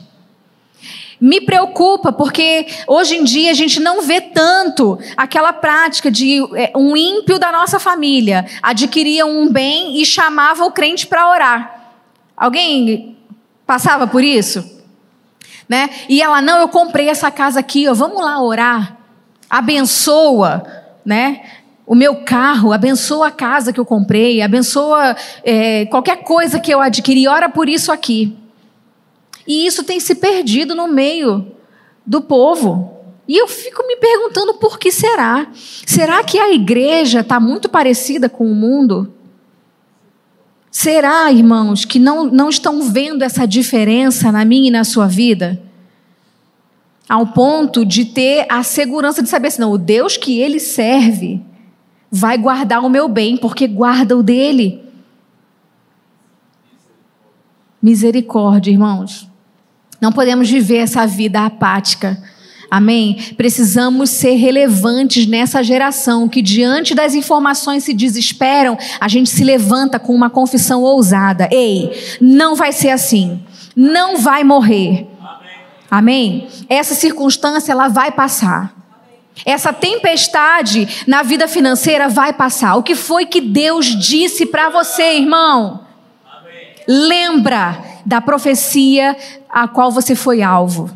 Me preocupa porque hoje em dia a gente não vê tanto aquela prática de é, um ímpio da nossa família adquiria um bem e chamava o crente para orar. Alguém passava por isso? Né? E ela, não, eu comprei essa casa aqui, ó, vamos lá orar. Abençoa, né? O meu carro, abençoa a casa que eu comprei, abençoa é, qualquer coisa que eu adquiri, ora por isso aqui. E isso tem se perdido no meio do povo. E eu fico me perguntando por que será? Será que a igreja está muito parecida com o mundo? Será, irmãos, que não, não estão vendo essa diferença na minha e na sua vida? Ao ponto de ter a segurança de saber assim, não, o Deus que ele serve vai guardar o meu bem, porque guarda o dele. Misericórdia, irmãos. Não podemos viver essa vida apática. Amém? Precisamos ser relevantes nessa geração que, diante das informações se desesperam, a gente se levanta com uma confissão ousada. Ei, não vai ser assim. Não vai morrer. Amém? Essa circunstância ela vai passar. Essa tempestade na vida financeira vai passar. O que foi que Deus disse para você, irmão? Lembra da profecia a qual você foi alvo.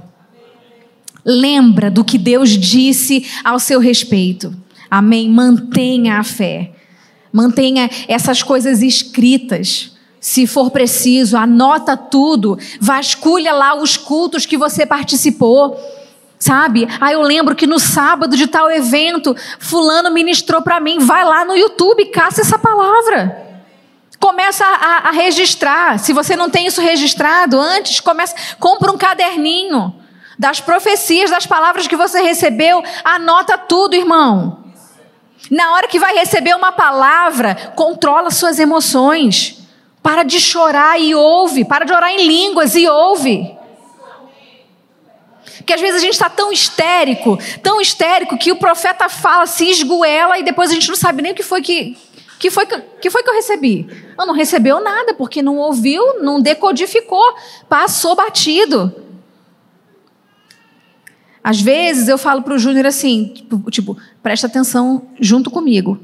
Lembra do que Deus disse ao seu respeito. Amém? Mantenha a fé. Mantenha essas coisas escritas. Se for preciso, anota tudo. Vasculha lá os cultos que você participou. Sabe? Ah, eu lembro que no sábado de tal evento, fulano ministrou para mim. Vai lá no YouTube, caça essa palavra. Começa a, a, registrar. Se você não tem isso registrado antes, começa, compra um caderninho das profecias, das palavras que você recebeu, anota tudo, irmão. Na hora que vai receber uma palavra, controla suas emoções. Para de chorar e ouve. Para de orar em línguas e ouve. Porque às vezes a gente está tão histérico, tão histérico, que o profeta fala, se esgoela e depois a gente não sabe nem o que foi que, que, foi, que, que foi que eu recebi. Eu não recebeu nada, porque não ouviu, não decodificou, passou batido. Às vezes eu falo para o Júnior assim, tipo, tipo, presta atenção junto comigo.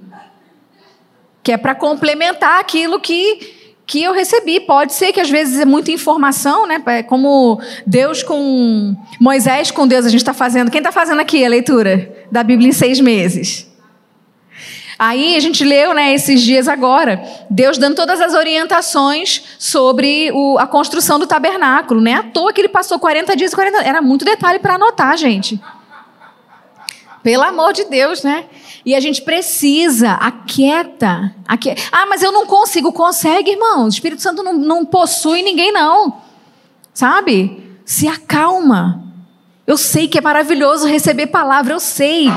Que é para complementar aquilo que, que eu recebi. Pode ser que às vezes é muita informação, né? É como Deus com Moisés com Deus a gente está fazendo. Quem está fazendo aqui a leitura da Bíblia em seis meses? Aí a gente leu, né, esses dias agora, Deus dando todas as orientações sobre o, a construção do tabernáculo, né? À toa que ele passou 40 dias e 40 Era muito detalhe para anotar, gente. Pelo amor de Deus, né? E a gente precisa, aquieta, aquieta. Ah, mas eu não consigo. Consegue, irmão. O Espírito Santo não, não possui ninguém, não. Sabe? Se acalma. Eu sei que é maravilhoso receber palavra, eu sei.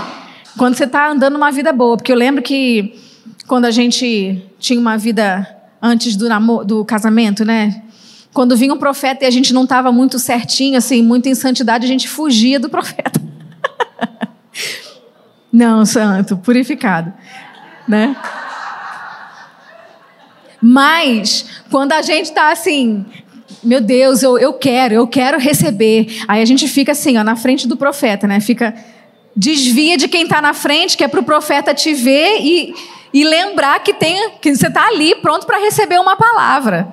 Quando você está andando uma vida boa. Porque eu lembro que quando a gente tinha uma vida antes do, namoro, do casamento, né? Quando vinha um profeta e a gente não estava muito certinho, assim, muito em santidade, a gente fugia do <laughs> profeta. não, santo, purificado, né? Mas, quando a gente está assim, meu Deus, eu, eu quero, eu quero receber. Aí a gente fica assim, ó, na frente do profeta, né? Fica Desvia de quem está na frente, que é para o profeta te ver e, e lembrar que, tem, que você está ali pronto para receber uma palavra.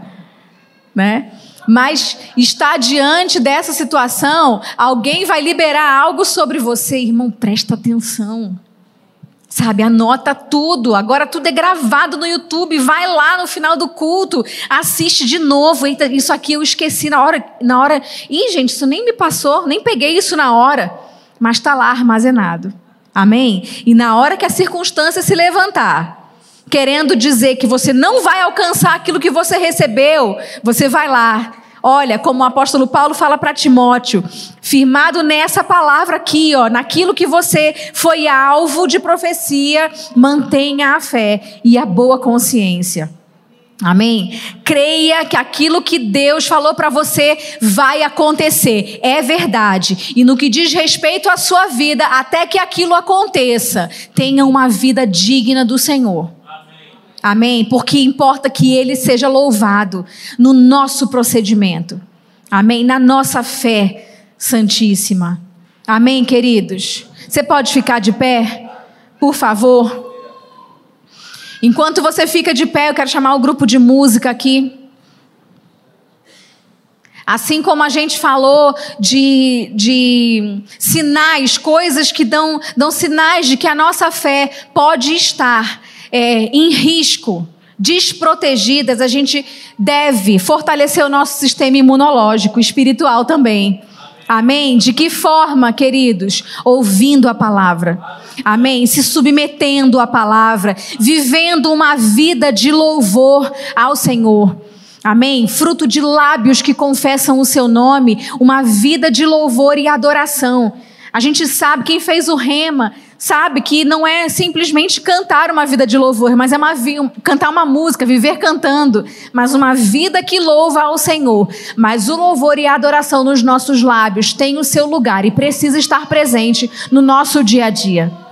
Né? Mas está diante dessa situação, alguém vai liberar algo sobre você, irmão, presta atenção. Sabe, anota tudo. Agora tudo é gravado no YouTube. Vai lá no final do culto, assiste de novo. Eita, isso aqui eu esqueci na hora. Na hora. Ih, gente, isso nem me passou, nem peguei isso na hora mas está lá armazenado. Amém? E na hora que a circunstância se levantar, querendo dizer que você não vai alcançar aquilo que você recebeu, você vai lá. Olha, como o apóstolo Paulo fala para Timóteo, firmado nessa palavra aqui, ó, naquilo que você foi alvo de profecia, mantenha a fé e a boa consciência. Amém? Creia que aquilo que Deus falou para você vai acontecer. É verdade. E no que diz respeito à sua vida, até que aquilo aconteça, tenha uma vida digna do Senhor. Amém? Porque importa que Ele seja louvado no nosso procedimento. Amém? Na nossa fé santíssima. Amém, queridos? Você pode ficar de pé, por favor? Enquanto você fica de pé, eu quero chamar o grupo de música aqui. Assim como a gente falou de, de sinais, coisas que dão, dão sinais de que a nossa fé pode estar é, em risco, desprotegidas, a gente deve fortalecer o nosso sistema imunológico, espiritual também. Amém? De que forma, queridos? Ouvindo a palavra. Amém? Se submetendo à palavra, vivendo uma vida de louvor ao Senhor. Amém? Fruto de lábios que confessam o seu nome, uma vida de louvor e adoração. A gente sabe, quem fez o rema, sabe que não é simplesmente cantar uma vida de louvor, mas é uma, cantar uma música, viver cantando, mas uma vida que louva ao Senhor. Mas o louvor e a adoração nos nossos lábios tem o seu lugar e precisa estar presente no nosso dia a dia.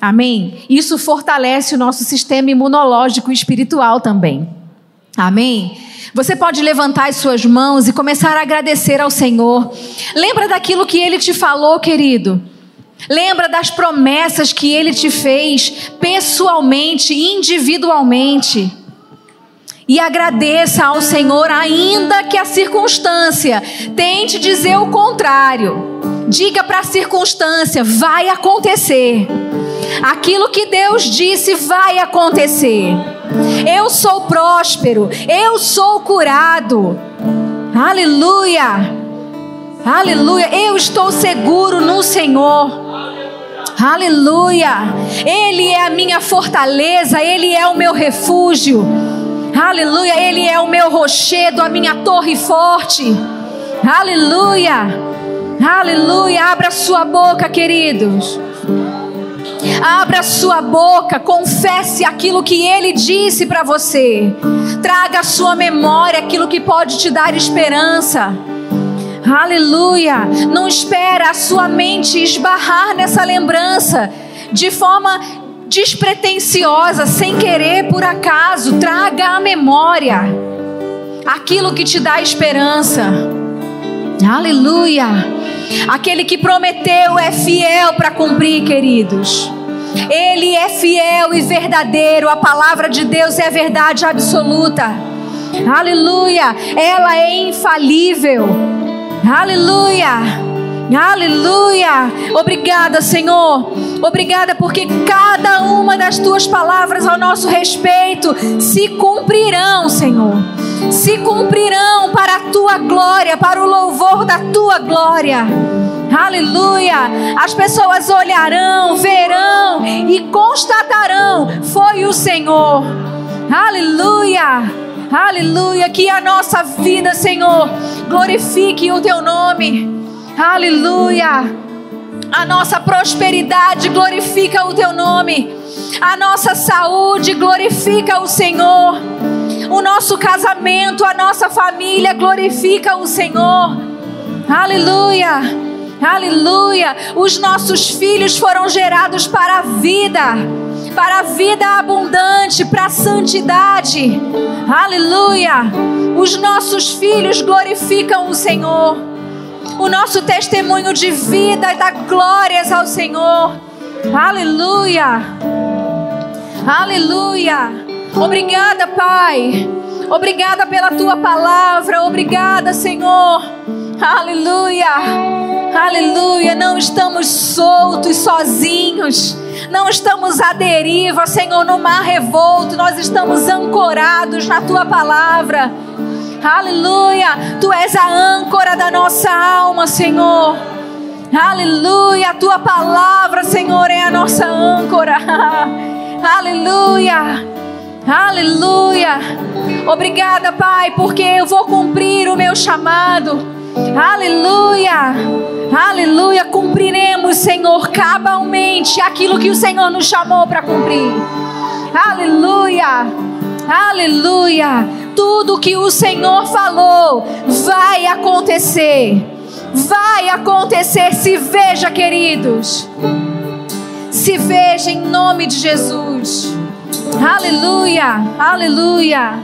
Amém? Isso fortalece o nosso sistema imunológico e espiritual também. Amém? Você pode levantar as suas mãos e começar a agradecer ao Senhor. Lembra daquilo que ele te falou, querido? Lembra das promessas que ele te fez pessoalmente, individualmente. E agradeça ao Senhor, ainda que a circunstância tente dizer o contrário. Diga para a circunstância: vai acontecer. Aquilo que Deus disse vai acontecer. Eu sou próspero, eu sou curado. Aleluia. Aleluia. Eu estou seguro no Senhor. Aleluia. Ele é a minha fortaleza, ele é o meu refúgio. Aleluia. Ele é o meu rochedo, a minha torre forte. Aleluia. Aleluia. Abra sua boca, queridos. Abra sua boca, confesse aquilo que ele disse para você. Traga à sua memória aquilo que pode te dar esperança. Aleluia! Não espera a sua mente esbarrar nessa lembrança de forma despretensiosa, sem querer, por acaso. Traga à memória aquilo que te dá esperança. Aleluia! Aquele que prometeu é fiel para cumprir, queridos. Ele é fiel e verdadeiro. A palavra de Deus é verdade absoluta. Aleluia! Ela é infalível. Aleluia! Aleluia! Obrigada, Senhor. Obrigada porque cada uma das tuas palavras ao nosso respeito se cumprirão, Senhor. Se cumprirão para a tua glória, para o louvor da tua glória. Aleluia! As pessoas olharão, verão e constatarão: foi o Senhor. Aleluia! Aleluia. Que a nossa vida, Senhor, glorifique o teu nome. Aleluia. A nossa prosperidade glorifica o teu nome. A nossa saúde glorifica o Senhor. O nosso casamento, a nossa família glorifica o Senhor. Aleluia. Aleluia. Os nossos filhos foram gerados para a vida para a vida abundante, para a santidade. Aleluia! Os nossos filhos glorificam o Senhor. O nosso testemunho de vida dá glórias ao Senhor. Aleluia! Aleluia! Obrigada, Pai. Obrigada pela tua palavra. Obrigada, Senhor. Aleluia! Aleluia! Não estamos soltos, sozinhos não estamos à deriva, Senhor, no mar revolto, nós estamos ancorados na tua palavra. Aleluia, tu és a âncora da nossa alma, Senhor. Aleluia, a tua palavra, Senhor, é a nossa âncora. <laughs> Aleluia. Aleluia. Obrigada, Pai, porque eu vou cumprir o meu chamado. Aleluia. Aleluia. Cumpriremos, Senhor, cabalmente aquilo que o Senhor nos chamou para cumprir. Aleluia. Aleluia. Tudo que o Senhor falou vai acontecer. Vai acontecer. Se veja, queridos. Se veja em nome de Jesus. Aleluia. Aleluia.